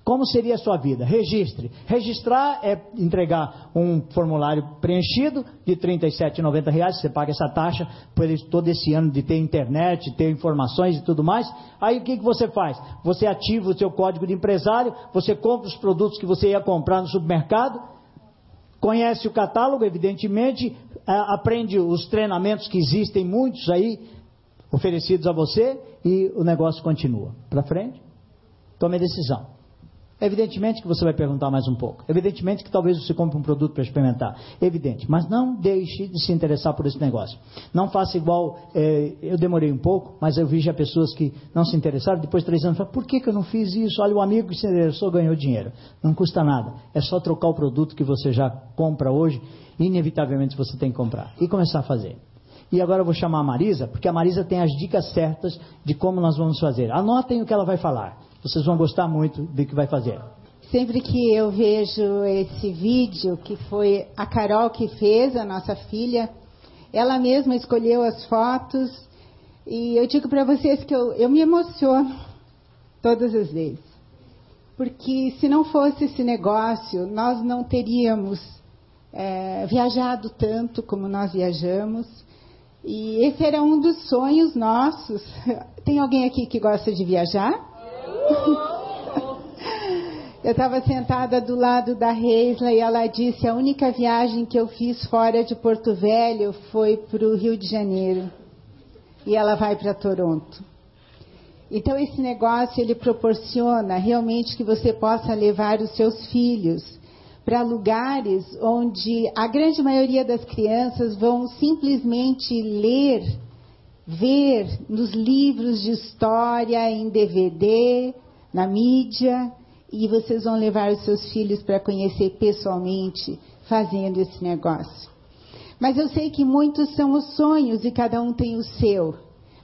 Como seria a sua vida? Registre. Registrar é entregar um formulário preenchido de R$ 37,90. Você paga essa taxa por todo esse ano de ter internet, ter informações e tudo mais. Aí o que, que você faz? Você ativa o seu código de empresário, você compra os produtos que você ia comprar no supermercado, conhece o catálogo, evidentemente, aprende os treinamentos que existem, muitos aí, oferecidos a você, e o negócio continua. Para frente? Tome a decisão. Evidentemente que você vai perguntar mais um pouco. Evidentemente que talvez você compre um produto para experimentar. Evidente. Mas não deixe de se interessar por esse negócio. Não faça igual. É, eu demorei um pouco, mas eu vi já pessoas que não se interessaram. Depois de três anos, falaram, por que, que eu não fiz isso? Olha, o amigo que se interessou ganhou dinheiro. Não custa nada. É só trocar o produto que você já compra hoje. Inevitavelmente você tem que comprar. E começar a fazer. E agora eu vou chamar a Marisa, porque a Marisa tem as dicas certas de como nós vamos fazer. Anotem o que ela vai falar. Vocês vão gostar muito do que vai fazer. Sempre que eu vejo esse vídeo, que foi a Carol que fez, a nossa filha, ela mesma escolheu as fotos, e eu digo para vocês que eu, eu me emociono todas as vezes. Porque se não fosse esse negócio, nós não teríamos é, viajado tanto como nós viajamos. E esse era um dos sonhos nossos. Tem alguém aqui que gosta de viajar? Eu estava sentada do lado da Reisla e ela disse: a única viagem que eu fiz fora de Porto Velho foi para o Rio de Janeiro. E ela vai para Toronto. Então esse negócio ele proporciona realmente que você possa levar os seus filhos para lugares onde a grande maioria das crianças vão simplesmente ler ver nos livros de história, em DVD, na mídia, e vocês vão levar os seus filhos para conhecer pessoalmente fazendo esse negócio. Mas eu sei que muitos são os sonhos e cada um tem o seu.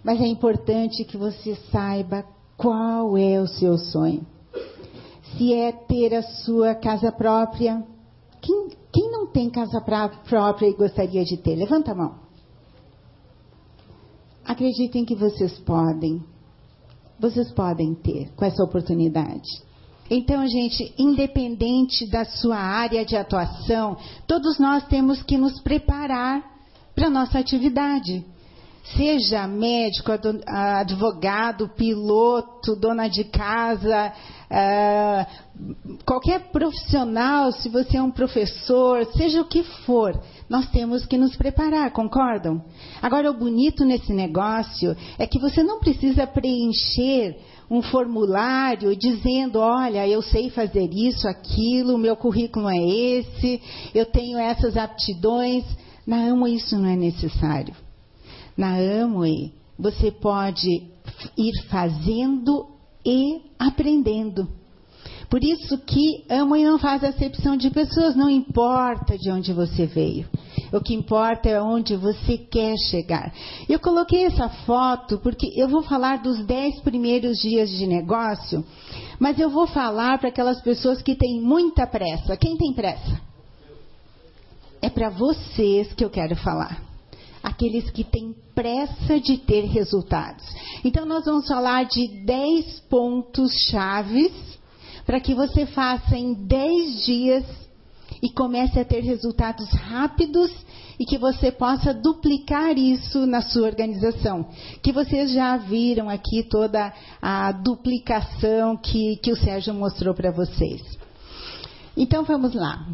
Mas é importante que você saiba qual é o seu sonho. Se é ter a sua casa própria. Quem, quem não tem casa própria e gostaria de ter? Levanta a mão. Acreditem que vocês podem. Vocês podem ter com essa oportunidade. Então, gente, independente da sua área de atuação, todos nós temos que nos preparar para a nossa atividade. Seja médico, advogado, piloto, dona de casa, uh, qualquer profissional, se você é um professor, seja o que for, nós temos que nos preparar, concordam? Agora, o bonito nesse negócio é que você não precisa preencher um formulário dizendo: olha, eu sei fazer isso, aquilo, meu currículo é esse, eu tenho essas aptidões. Na Amway isso não é necessário. Na Amway você pode ir fazendo e aprendendo. Por isso que Amway não faz acepção de pessoas, não importa de onde você veio. O que importa é onde você quer chegar. Eu coloquei essa foto porque eu vou falar dos dez primeiros dias de negócio, mas eu vou falar para aquelas pessoas que têm muita pressa. Quem tem pressa? É para vocês que eu quero falar. Aqueles que têm pressa de ter resultados. Então, nós vamos falar de dez pontos chaves para que você faça em dez dias e comece a ter resultados rápidos e que você possa duplicar isso na sua organização. Que vocês já viram aqui toda a duplicação que, que o Sérgio mostrou para vocês. Então vamos lá.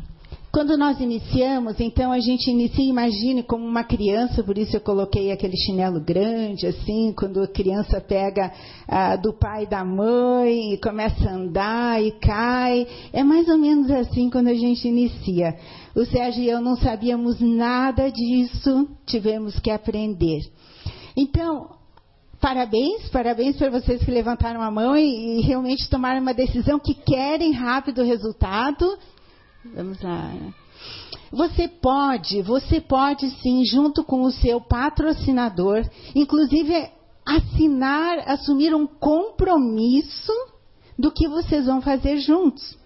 Quando nós iniciamos, então a gente inicia, imagine como uma criança, por isso eu coloquei aquele chinelo grande, assim, quando a criança pega ah, do pai e da mãe e começa a andar e cai. É mais ou menos assim quando a gente inicia. O Sérgio e eu não sabíamos nada disso, tivemos que aprender. Então, parabéns, parabéns para vocês que levantaram a mão e, e realmente tomaram uma decisão que querem rápido resultado Vamos lá. Você pode, você pode sim, junto com o seu patrocinador, inclusive assinar, assumir um compromisso do que vocês vão fazer juntos.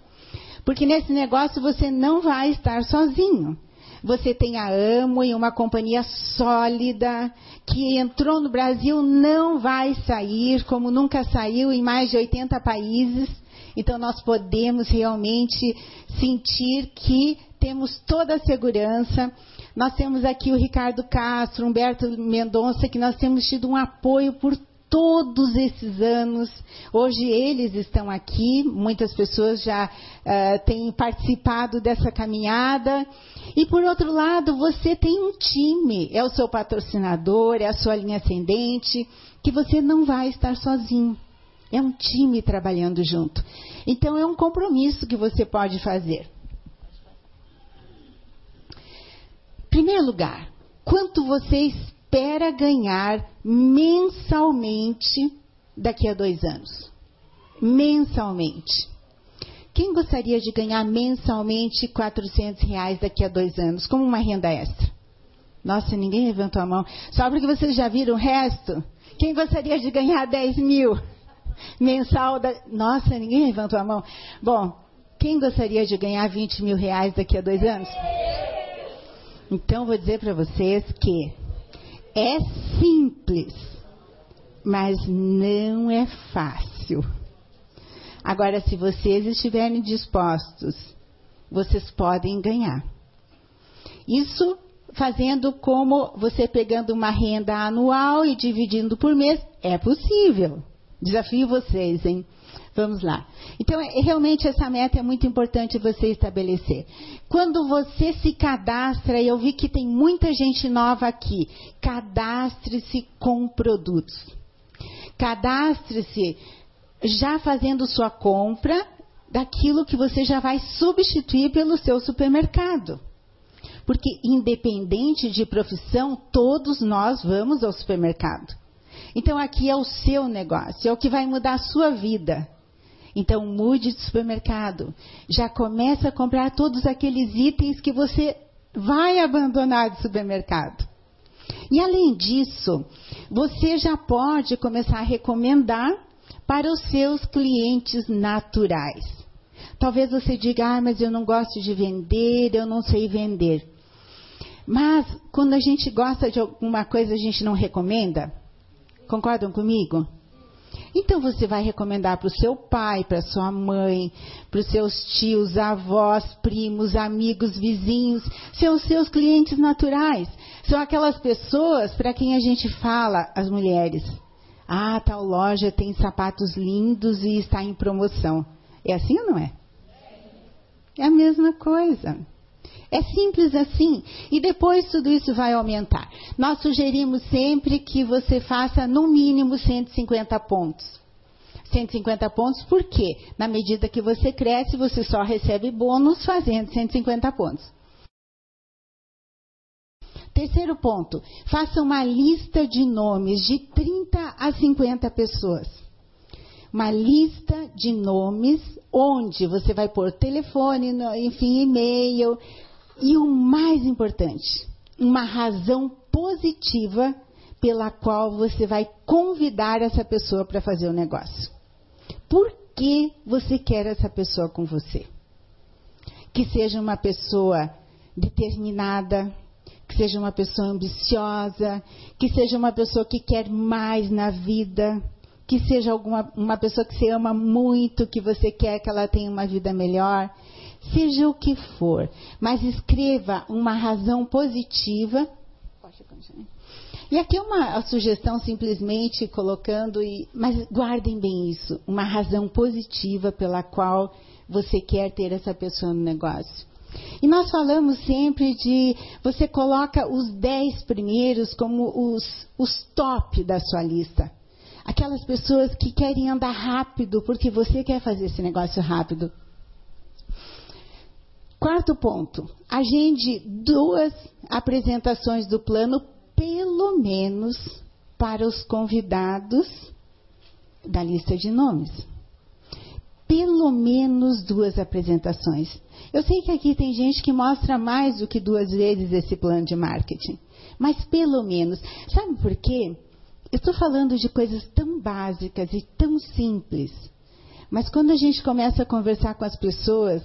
Porque nesse negócio você não vai estar sozinho. Você tem a Amo e uma companhia sólida que entrou no Brasil, não vai sair, como nunca saiu em mais de 80 países. Então, nós podemos realmente sentir que temos toda a segurança. Nós temos aqui o Ricardo Castro, Humberto Mendonça, que nós temos tido um apoio por todos esses anos. Hoje eles estão aqui, muitas pessoas já uh, têm participado dessa caminhada. E por outro lado, você tem um time, é o seu patrocinador, é a sua linha ascendente, que você não vai estar sozinho. É um time trabalhando junto. Então, é um compromisso que você pode fazer. Primeiro lugar, quanto você espera ganhar mensalmente daqui a dois anos? Mensalmente. Quem gostaria de ganhar mensalmente 400 reais daqui a dois anos, como uma renda extra? Nossa, ninguém levantou a mão. Só porque vocês já viram o resto? Quem gostaria de ganhar 10 mil? Mensal da. Nossa, ninguém levantou a mão. Bom, quem gostaria de ganhar 20 mil reais daqui a dois anos? Então, vou dizer para vocês que é simples, mas não é fácil. Agora, se vocês estiverem dispostos, vocês podem ganhar. Isso fazendo como você pegando uma renda anual e dividindo por mês, é possível. Desafio vocês, hein? Vamos lá. Então, é, realmente, essa meta é muito importante você estabelecer. Quando você se cadastra, e eu vi que tem muita gente nova aqui, cadastre-se com produtos. Cadastre-se já fazendo sua compra daquilo que você já vai substituir pelo seu supermercado. Porque, independente de profissão, todos nós vamos ao supermercado. Então aqui é o seu negócio, é o que vai mudar a sua vida. Então mude de supermercado. Já começa a comprar todos aqueles itens que você vai abandonar de supermercado. E além disso, você já pode começar a recomendar para os seus clientes naturais. Talvez você diga, ah, mas eu não gosto de vender, eu não sei vender. Mas quando a gente gosta de alguma coisa, a gente não recomenda? Concordam comigo? Então você vai recomendar para o seu pai, para sua mãe, para os seus tios, avós, primos, amigos, vizinhos, são os seus clientes naturais. São aquelas pessoas para quem a gente fala, as mulheres. Ah, tal loja tem sapatos lindos e está em promoção. É assim ou não é? É a mesma coisa. É simples assim. E depois tudo isso vai aumentar. Nós sugerimos sempre que você faça no mínimo 150 pontos. 150 pontos, por quê? Na medida que você cresce, você só recebe bônus fazendo 150 pontos. Terceiro ponto, faça uma lista de nomes de 30 a 50 pessoas. Uma lista de nomes onde você vai pôr telefone, enfim, e-mail, e o mais importante, uma razão positiva pela qual você vai convidar essa pessoa para fazer o negócio. Por que você quer essa pessoa com você? Que seja uma pessoa determinada, que seja uma pessoa ambiciosa, que seja uma pessoa que quer mais na vida, que seja alguma, uma pessoa que você ama muito, que você quer que ela tenha uma vida melhor seja o que for, mas escreva uma razão positiva. E aqui é uma sugestão simplesmente colocando, e, mas guardem bem isso, uma razão positiva pela qual você quer ter essa pessoa no negócio. E nós falamos sempre de você coloca os dez primeiros como os, os top da sua lista. Aquelas pessoas que querem andar rápido porque você quer fazer esse negócio rápido. Quarto ponto, agende duas apresentações do plano, pelo menos para os convidados da lista de nomes. Pelo menos duas apresentações. Eu sei que aqui tem gente que mostra mais do que duas vezes esse plano de marketing, mas pelo menos. Sabe por quê? Eu estou falando de coisas tão básicas e tão simples, mas quando a gente começa a conversar com as pessoas,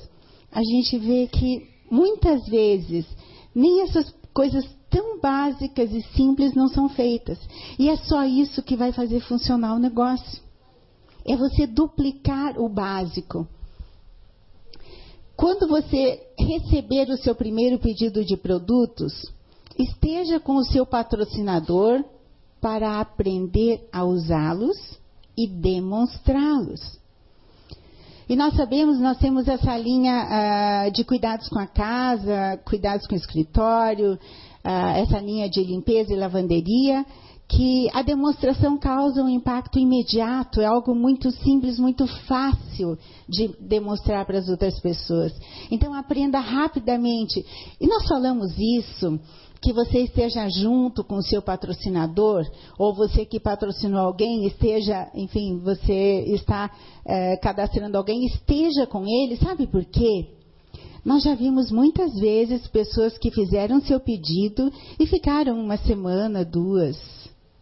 a gente vê que muitas vezes nem essas coisas tão básicas e simples não são feitas. E é só isso que vai fazer funcionar o negócio. É você duplicar o básico. Quando você receber o seu primeiro pedido de produtos, esteja com o seu patrocinador para aprender a usá-los e demonstrá-los. E nós sabemos, nós temos essa linha uh, de cuidados com a casa, cuidados com o escritório, uh, essa linha de limpeza e lavanderia, que a demonstração causa um impacto imediato, é algo muito simples, muito fácil de demonstrar para as outras pessoas. Então aprenda rapidamente. E nós falamos isso que você esteja junto com o seu patrocinador, ou você que patrocinou alguém, esteja, enfim, você está é, cadastrando alguém, esteja com ele, sabe por quê? Nós já vimos muitas vezes pessoas que fizeram seu pedido e ficaram uma semana, duas,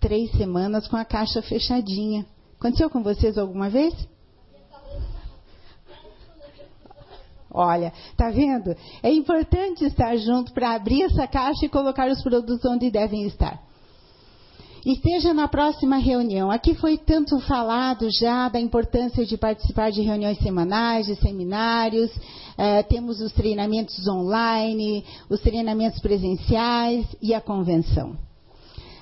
três semanas com a caixa fechadinha. Aconteceu com vocês alguma vez? Olha, tá vendo? É importante estar junto para abrir essa caixa e colocar os produtos onde devem estar. Esteja na próxima reunião. Aqui foi tanto falado já da importância de participar de reuniões semanais, de seminários. É, temos os treinamentos online, os treinamentos presenciais e a convenção.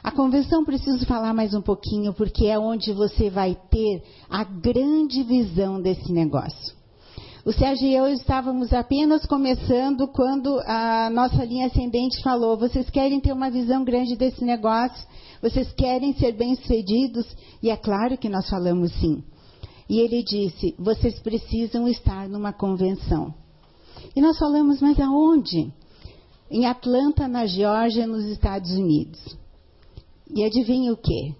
A convenção preciso falar mais um pouquinho, porque é onde você vai ter a grande visão desse negócio. O Sérgio e eu estávamos apenas começando quando a nossa linha ascendente falou: vocês querem ter uma visão grande desse negócio? Vocês querem ser bem-sucedidos? E é claro que nós falamos sim. E ele disse: vocês precisam estar numa convenção. E nós falamos: mas aonde? Em Atlanta, na Geórgia, nos Estados Unidos. E adivinha o que?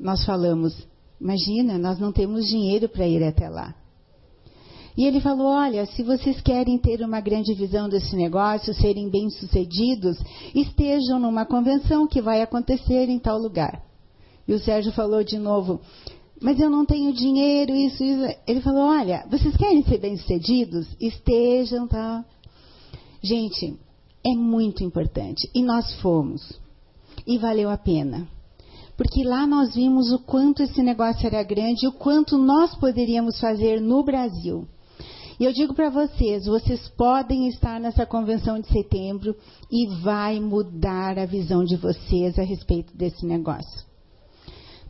Nós falamos: imagina, nós não temos dinheiro para ir até lá. E ele falou: Olha, se vocês querem ter uma grande visão desse negócio, serem bem-sucedidos, estejam numa convenção que vai acontecer em tal lugar. E o Sérgio falou de novo: Mas eu não tenho dinheiro, isso, isso. Ele falou: Olha, vocês querem ser bem-sucedidos? Estejam, tá? Gente, é muito importante. E nós fomos. E valeu a pena. Porque lá nós vimos o quanto esse negócio era grande e o quanto nós poderíamos fazer no Brasil. E eu digo para vocês, vocês podem estar nessa convenção de setembro e vai mudar a visão de vocês a respeito desse negócio.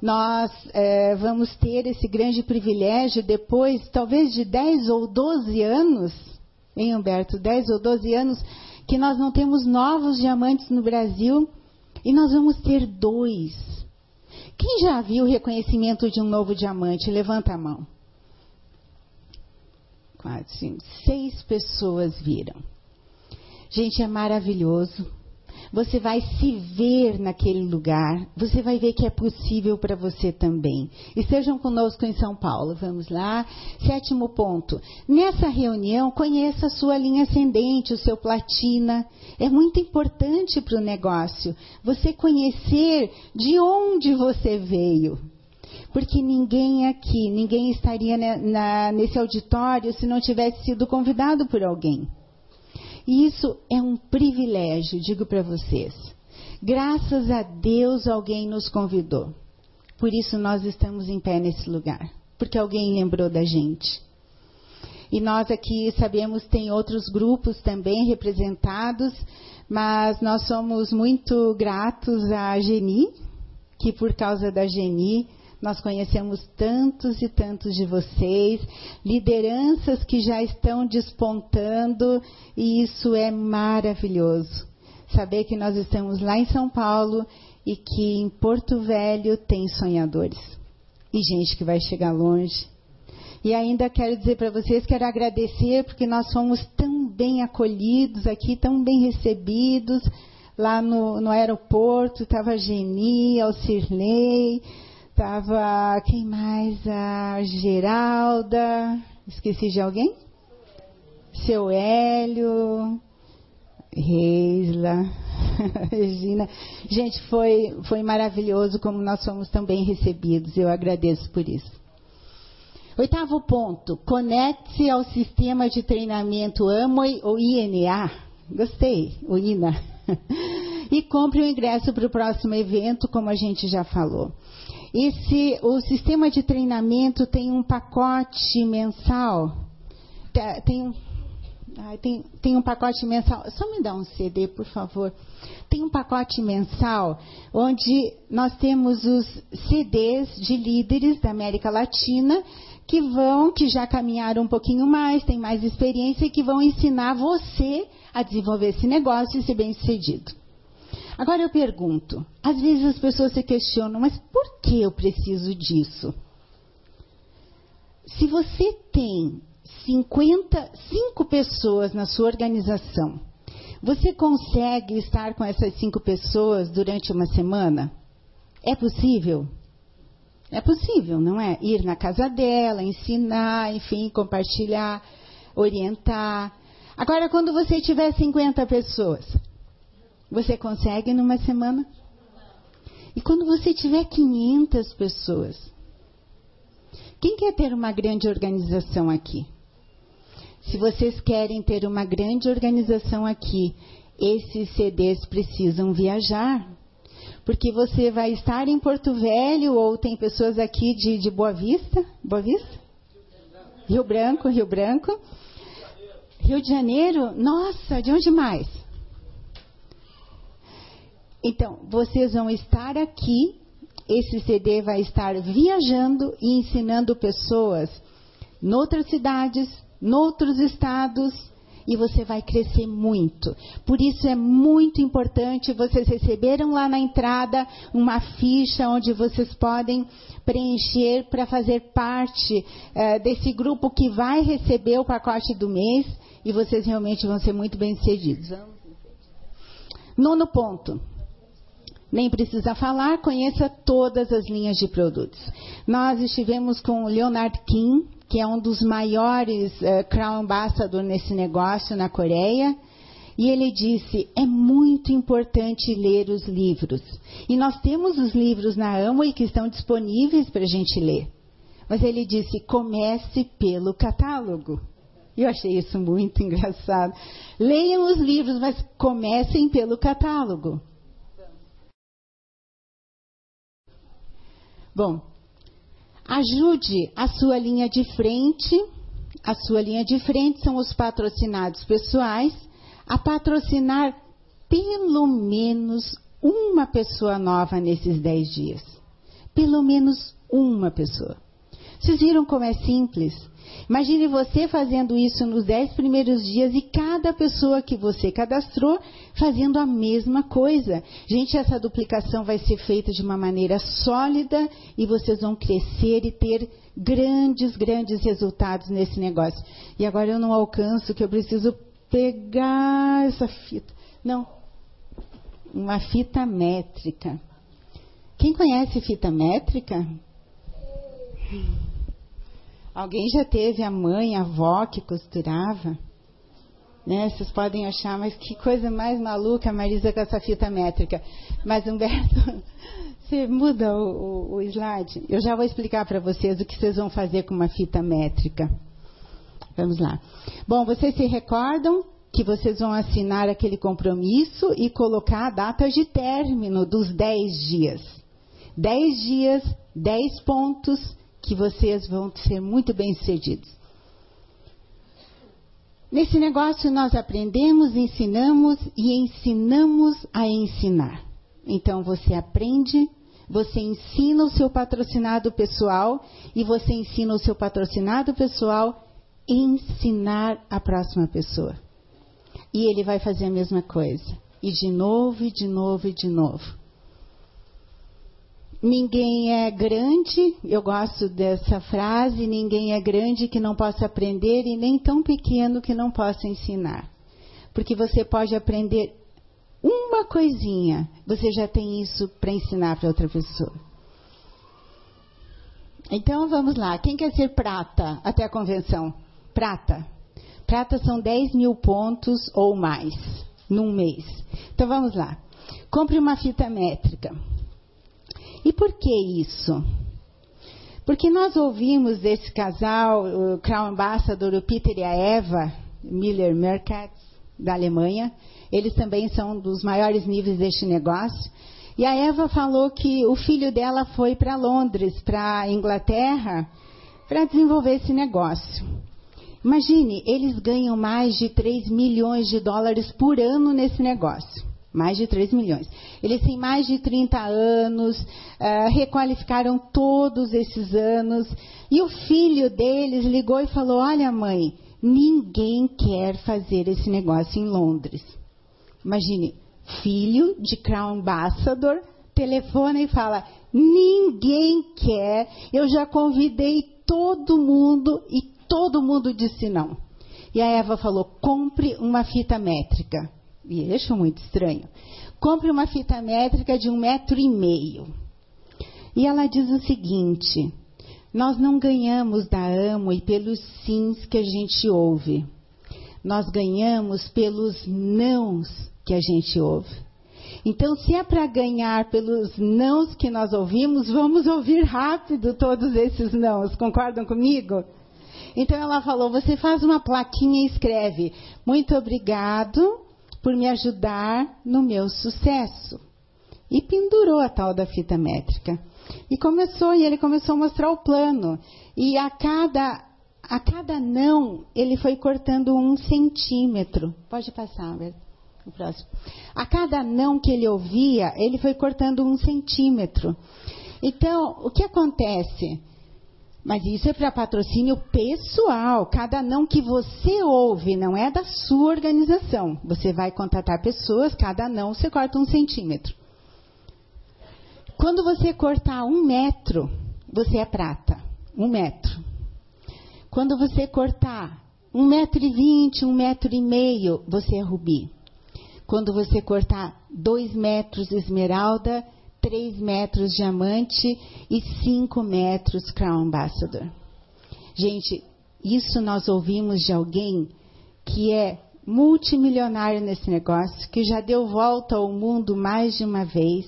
Nós é, vamos ter esse grande privilégio depois, talvez de 10 ou 12 anos, hein, Humberto? 10 ou 12 anos, que nós não temos novos diamantes no Brasil e nós vamos ter dois. Quem já viu o reconhecimento de um novo diamante? Levanta a mão seis pessoas viram. Gente, é maravilhoso. Você vai se ver naquele lugar, você vai ver que é possível para você também. Estejam conosco em São Paulo, vamos lá. Sétimo ponto. Nessa reunião, conheça a sua linha ascendente, o seu platina. É muito importante para o negócio você conhecer de onde você veio porque ninguém aqui, ninguém estaria na, nesse auditório se não tivesse sido convidado por alguém. E isso é um privilégio, digo para vocês. Graças a Deus alguém nos convidou. Por isso nós estamos em pé nesse lugar, porque alguém lembrou da gente. E nós aqui sabemos tem outros grupos também representados, mas nós somos muito gratos à Geni, que por causa da Geni nós conhecemos tantos e tantos de vocês, lideranças que já estão despontando, e isso é maravilhoso. Saber que nós estamos lá em São Paulo e que em Porto Velho tem sonhadores e gente que vai chegar longe. E ainda quero dizer para vocês, quero agradecer porque nós fomos tão bem acolhidos aqui, tão bem recebidos lá no, no aeroporto. Estava a Geni, Alcirlei, Estava quem mais? A Geralda. Esqueci de alguém? Seu Hélio. Reisla. Regina. Gente, foi, foi maravilhoso como nós fomos também recebidos. Eu agradeço por isso. Oitavo ponto. Conecte-se ao sistema de treinamento AMOI ou INA. Gostei, o INA. e compre o ingresso para o próximo evento, como a gente já falou. Esse, o sistema de treinamento tem um pacote mensal. Tem, tem, tem um pacote mensal. Só me dá um CD, por favor. Tem um pacote mensal onde nós temos os CDs de líderes da América Latina que vão, que já caminharam um pouquinho mais, têm mais experiência e que vão ensinar você a desenvolver esse negócio e ser bem sucedido. Agora eu pergunto: às vezes as pessoas se questionam, mas por que eu preciso disso? Se você tem 55 pessoas na sua organização, você consegue estar com essas cinco pessoas durante uma semana? É possível? É possível, não é? Ir na casa dela, ensinar, enfim, compartilhar, orientar. Agora, quando você tiver 50 pessoas, você consegue numa semana? E quando você tiver 500 pessoas? Quem quer ter uma grande organização aqui? Se vocês querem ter uma grande organização aqui, esses CDs precisam viajar. Porque você vai estar em Porto Velho ou tem pessoas aqui de, de Boa Vista? Boa Vista? Rio Branco, Rio Branco. Rio de Janeiro? Nossa, de onde mais? Então, vocês vão estar aqui, esse CD vai estar viajando e ensinando pessoas noutras cidades, noutros estados, e você vai crescer muito. Por isso é muito importante, vocês receberam lá na entrada uma ficha onde vocês podem preencher para fazer parte eh, desse grupo que vai receber o pacote do mês e vocês realmente vão ser muito bem-sucedidos. Nono ponto nem precisa falar, conheça todas as linhas de produtos. Nós estivemos com o Leonard Kim, que é um dos maiores uh, Crown Ambassador nesse negócio na Coreia. E ele disse: é muito importante ler os livros. E nós temos os livros na Amway que estão disponíveis para a gente ler. Mas ele disse: comece pelo catálogo. Eu achei isso muito engraçado. Leiam os livros, mas comecem pelo catálogo. Bom, ajude a sua linha de frente. A sua linha de frente são os patrocinados pessoais a patrocinar pelo menos uma pessoa nova nesses dez dias. Pelo menos uma pessoa. Vocês viram como é simples? Imagine você fazendo isso nos dez primeiros dias e cada pessoa que você cadastrou fazendo a mesma coisa. Gente, essa duplicação vai ser feita de uma maneira sólida e vocês vão crescer e ter grandes, grandes resultados nesse negócio. E agora eu não alcanço, que eu preciso pegar essa fita. Não, uma fita métrica. Quem conhece fita métrica? Alguém já teve a mãe, a avó que costurava? Né? Vocês podem achar, mas que coisa mais maluca Marisa com essa fita métrica. Mas, Humberto, você muda o, o, o slide? Eu já vou explicar para vocês o que vocês vão fazer com uma fita métrica. Vamos lá. Bom, vocês se recordam que vocês vão assinar aquele compromisso e colocar a data de término dos 10 dias. 10 dias, 10 pontos, que vocês vão ser muito bem-sucedidos. Nesse negócio nós aprendemos, ensinamos e ensinamos a ensinar. Então você aprende, você ensina o seu patrocinado pessoal e você ensina o seu patrocinado pessoal ensinar a próxima pessoa. E ele vai fazer a mesma coisa. E de novo, e de novo, e de novo. Ninguém é grande, eu gosto dessa frase, ninguém é grande que não possa aprender e nem tão pequeno que não possa ensinar. Porque você pode aprender uma coisinha, você já tem isso para ensinar para outra pessoa. Então vamos lá, quem quer ser prata até a convenção? Prata. Prata são 10 mil pontos ou mais num mês. Então vamos lá. Compre uma fita métrica. E por que isso? Porque nós ouvimos desse casal, o Crown Ambassador, o Peter e a Eva Miller Merkatz, da Alemanha. Eles também são dos maiores níveis deste negócio. E a Eva falou que o filho dela foi para Londres, para a Inglaterra, para desenvolver esse negócio. Imagine, eles ganham mais de 3 milhões de dólares por ano nesse negócio. Mais de 3 milhões. Eles têm mais de 30 anos, uh, requalificaram todos esses anos. E o filho deles ligou e falou: Olha, mãe, ninguém quer fazer esse negócio em Londres. Imagine, filho de Crown Ambassador telefona e fala: Ninguém quer, eu já convidei todo mundo e todo mundo disse não. E a Eva falou: compre uma fita métrica. E ele achou muito estranho. Compre uma fita métrica de um metro e meio. E ela diz o seguinte: nós não ganhamos da Amo e pelos sims que a gente ouve. Nós ganhamos pelos nãos que a gente ouve. Então, se é para ganhar pelos nãos que nós ouvimos, vamos ouvir rápido todos esses nãos. Concordam comigo? Então ela falou: você faz uma plaquinha e escreve: Muito obrigado por me ajudar no meu sucesso. E pendurou a tal da fita métrica. E começou, e ele começou a mostrar o plano. E a cada, a cada não, ele foi cortando um centímetro. Pode passar, o próximo. A cada não que ele ouvia, ele foi cortando um centímetro. Então, o que acontece? Mas isso é para patrocínio pessoal. Cada não que você ouve não é da sua organização. Você vai contratar pessoas, cada não você corta um centímetro. Quando você cortar um metro, você é prata. Um metro. Quando você cortar um metro e vinte, um metro e meio, você é rubi. Quando você cortar dois metros esmeralda, 3 metros diamante e 5 metros Crown Ambassador. Gente, isso nós ouvimos de alguém que é multimilionário nesse negócio, que já deu volta ao mundo mais de uma vez,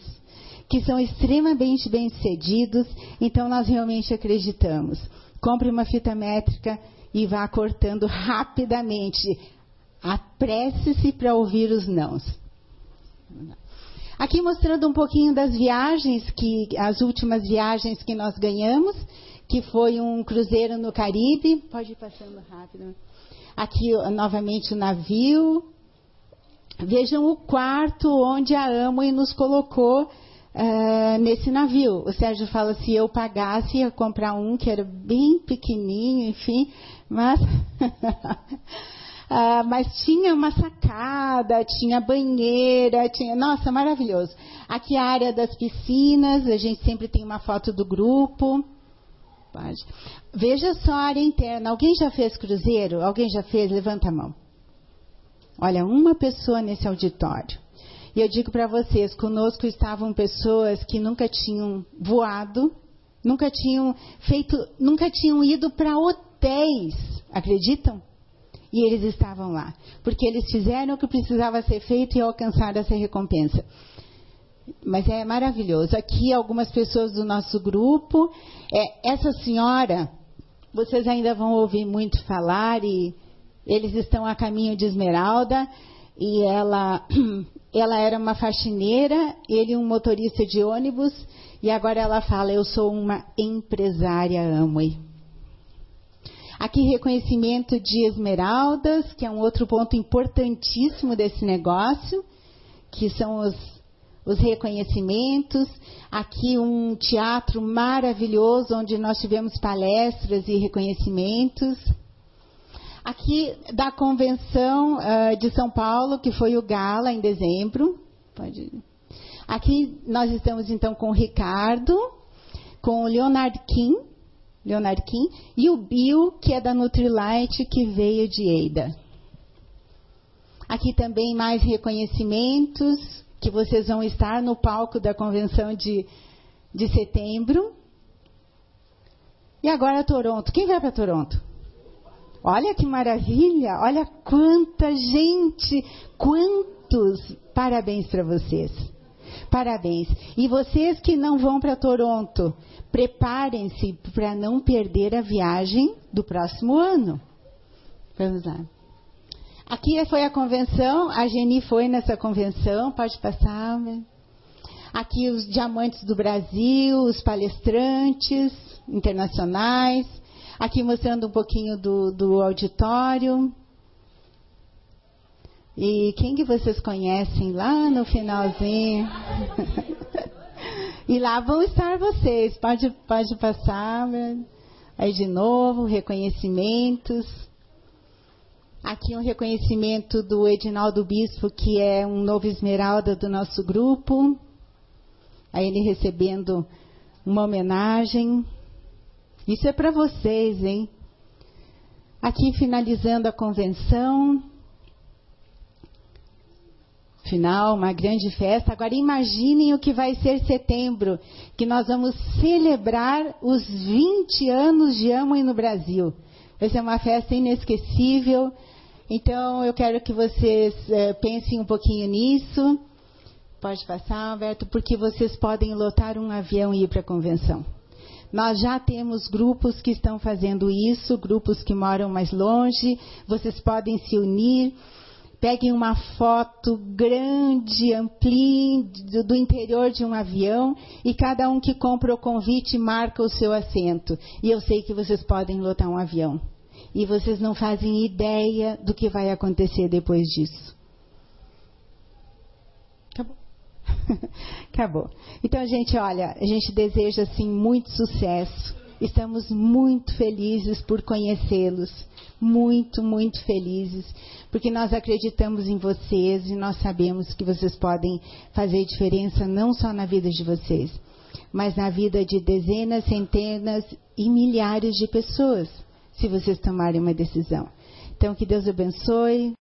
que são extremamente bem-sucedidos, então nós realmente acreditamos. Compre uma fita métrica e vá cortando rapidamente. Apresse-se para ouvir os nãos. Aqui mostrando um pouquinho das viagens que as últimas viagens que nós ganhamos, que foi um cruzeiro no Caribe. Pode ir passando rápido. Aqui novamente o navio. Vejam o quarto onde a Amway nos colocou uh, nesse navio. O Sérgio fala se eu pagasse ia comprar um que era bem pequenininho, enfim, mas uh, mas tinha uma sacada, tinha banheira, tinha nossa maravilhoso. Aqui a área das piscinas, a gente sempre tem uma foto do grupo. Pode. Veja só a área interna. Alguém já fez cruzeiro? Alguém já fez? Levanta a mão. Olha, uma pessoa nesse auditório. E eu digo para vocês, conosco estavam pessoas que nunca tinham voado, nunca tinham feito, nunca tinham ido para hotéis, acreditam? E eles estavam lá, porque eles fizeram o que precisava ser feito e alcançaram essa recompensa. Mas é maravilhoso. Aqui algumas pessoas do nosso grupo, é, essa senhora, vocês ainda vão ouvir muito falar e eles estão a caminho de Esmeralda e ela ela era uma faxineira, ele um motorista de ônibus, e agora ela fala: Eu sou uma empresária Amway. Aqui, reconhecimento de esmeraldas, que é um outro ponto importantíssimo desse negócio, que são os, os reconhecimentos. Aqui, um teatro maravilhoso, onde nós tivemos palestras e reconhecimentos aqui da convenção uh, de São Paulo, que foi o Gala em dezembro. Pode... Aqui nós estamos então com o Ricardo, com o Leonard Kim, Leonard Kim e o Bill, que é da Nutrilite, que veio de Eida. Aqui também mais reconhecimentos, que vocês vão estar no palco da convenção de, de setembro. E agora Toronto. Quem vai para Toronto? Olha que maravilha, olha quanta gente, quantos parabéns para vocês. Parabéns. E vocês que não vão para Toronto, preparem-se para não perder a viagem do próximo ano. Vamos lá. Aqui foi a convenção, a Geni foi nessa convenção, pode passar. Aqui os diamantes do Brasil, os palestrantes internacionais. Aqui mostrando um pouquinho do, do auditório. E quem que vocês conhecem lá no finalzinho? e lá vão estar vocês. Pode, pode passar. Aí de novo, reconhecimentos. Aqui um reconhecimento do Edinaldo Bispo, que é um novo esmeralda do nosso grupo. Aí ele recebendo uma homenagem. Isso é para vocês, hein? Aqui finalizando a convenção. Final, uma grande festa. Agora imaginem o que vai ser setembro, que nós vamos celebrar os 20 anos de Amway no Brasil. Vai ser uma festa inesquecível. Então eu quero que vocês é, pensem um pouquinho nisso. Pode passar, Alberto, porque vocês podem lotar um avião e ir para a convenção. Nós já temos grupos que estão fazendo isso, grupos que moram mais longe. Vocês podem se unir. Peguem uma foto grande, ampliem do, do interior de um avião e cada um que compra o convite marca o seu assento. E eu sei que vocês podem lotar um avião. E vocês não fazem ideia do que vai acontecer depois disso. Acabou. Então, gente, olha, a gente deseja assim muito sucesso. Estamos muito felizes por conhecê-los. Muito, muito felizes. Porque nós acreditamos em vocês e nós sabemos que vocês podem fazer diferença não só na vida de vocês, mas na vida de dezenas, centenas e milhares de pessoas, se vocês tomarem uma decisão. Então, que Deus abençoe.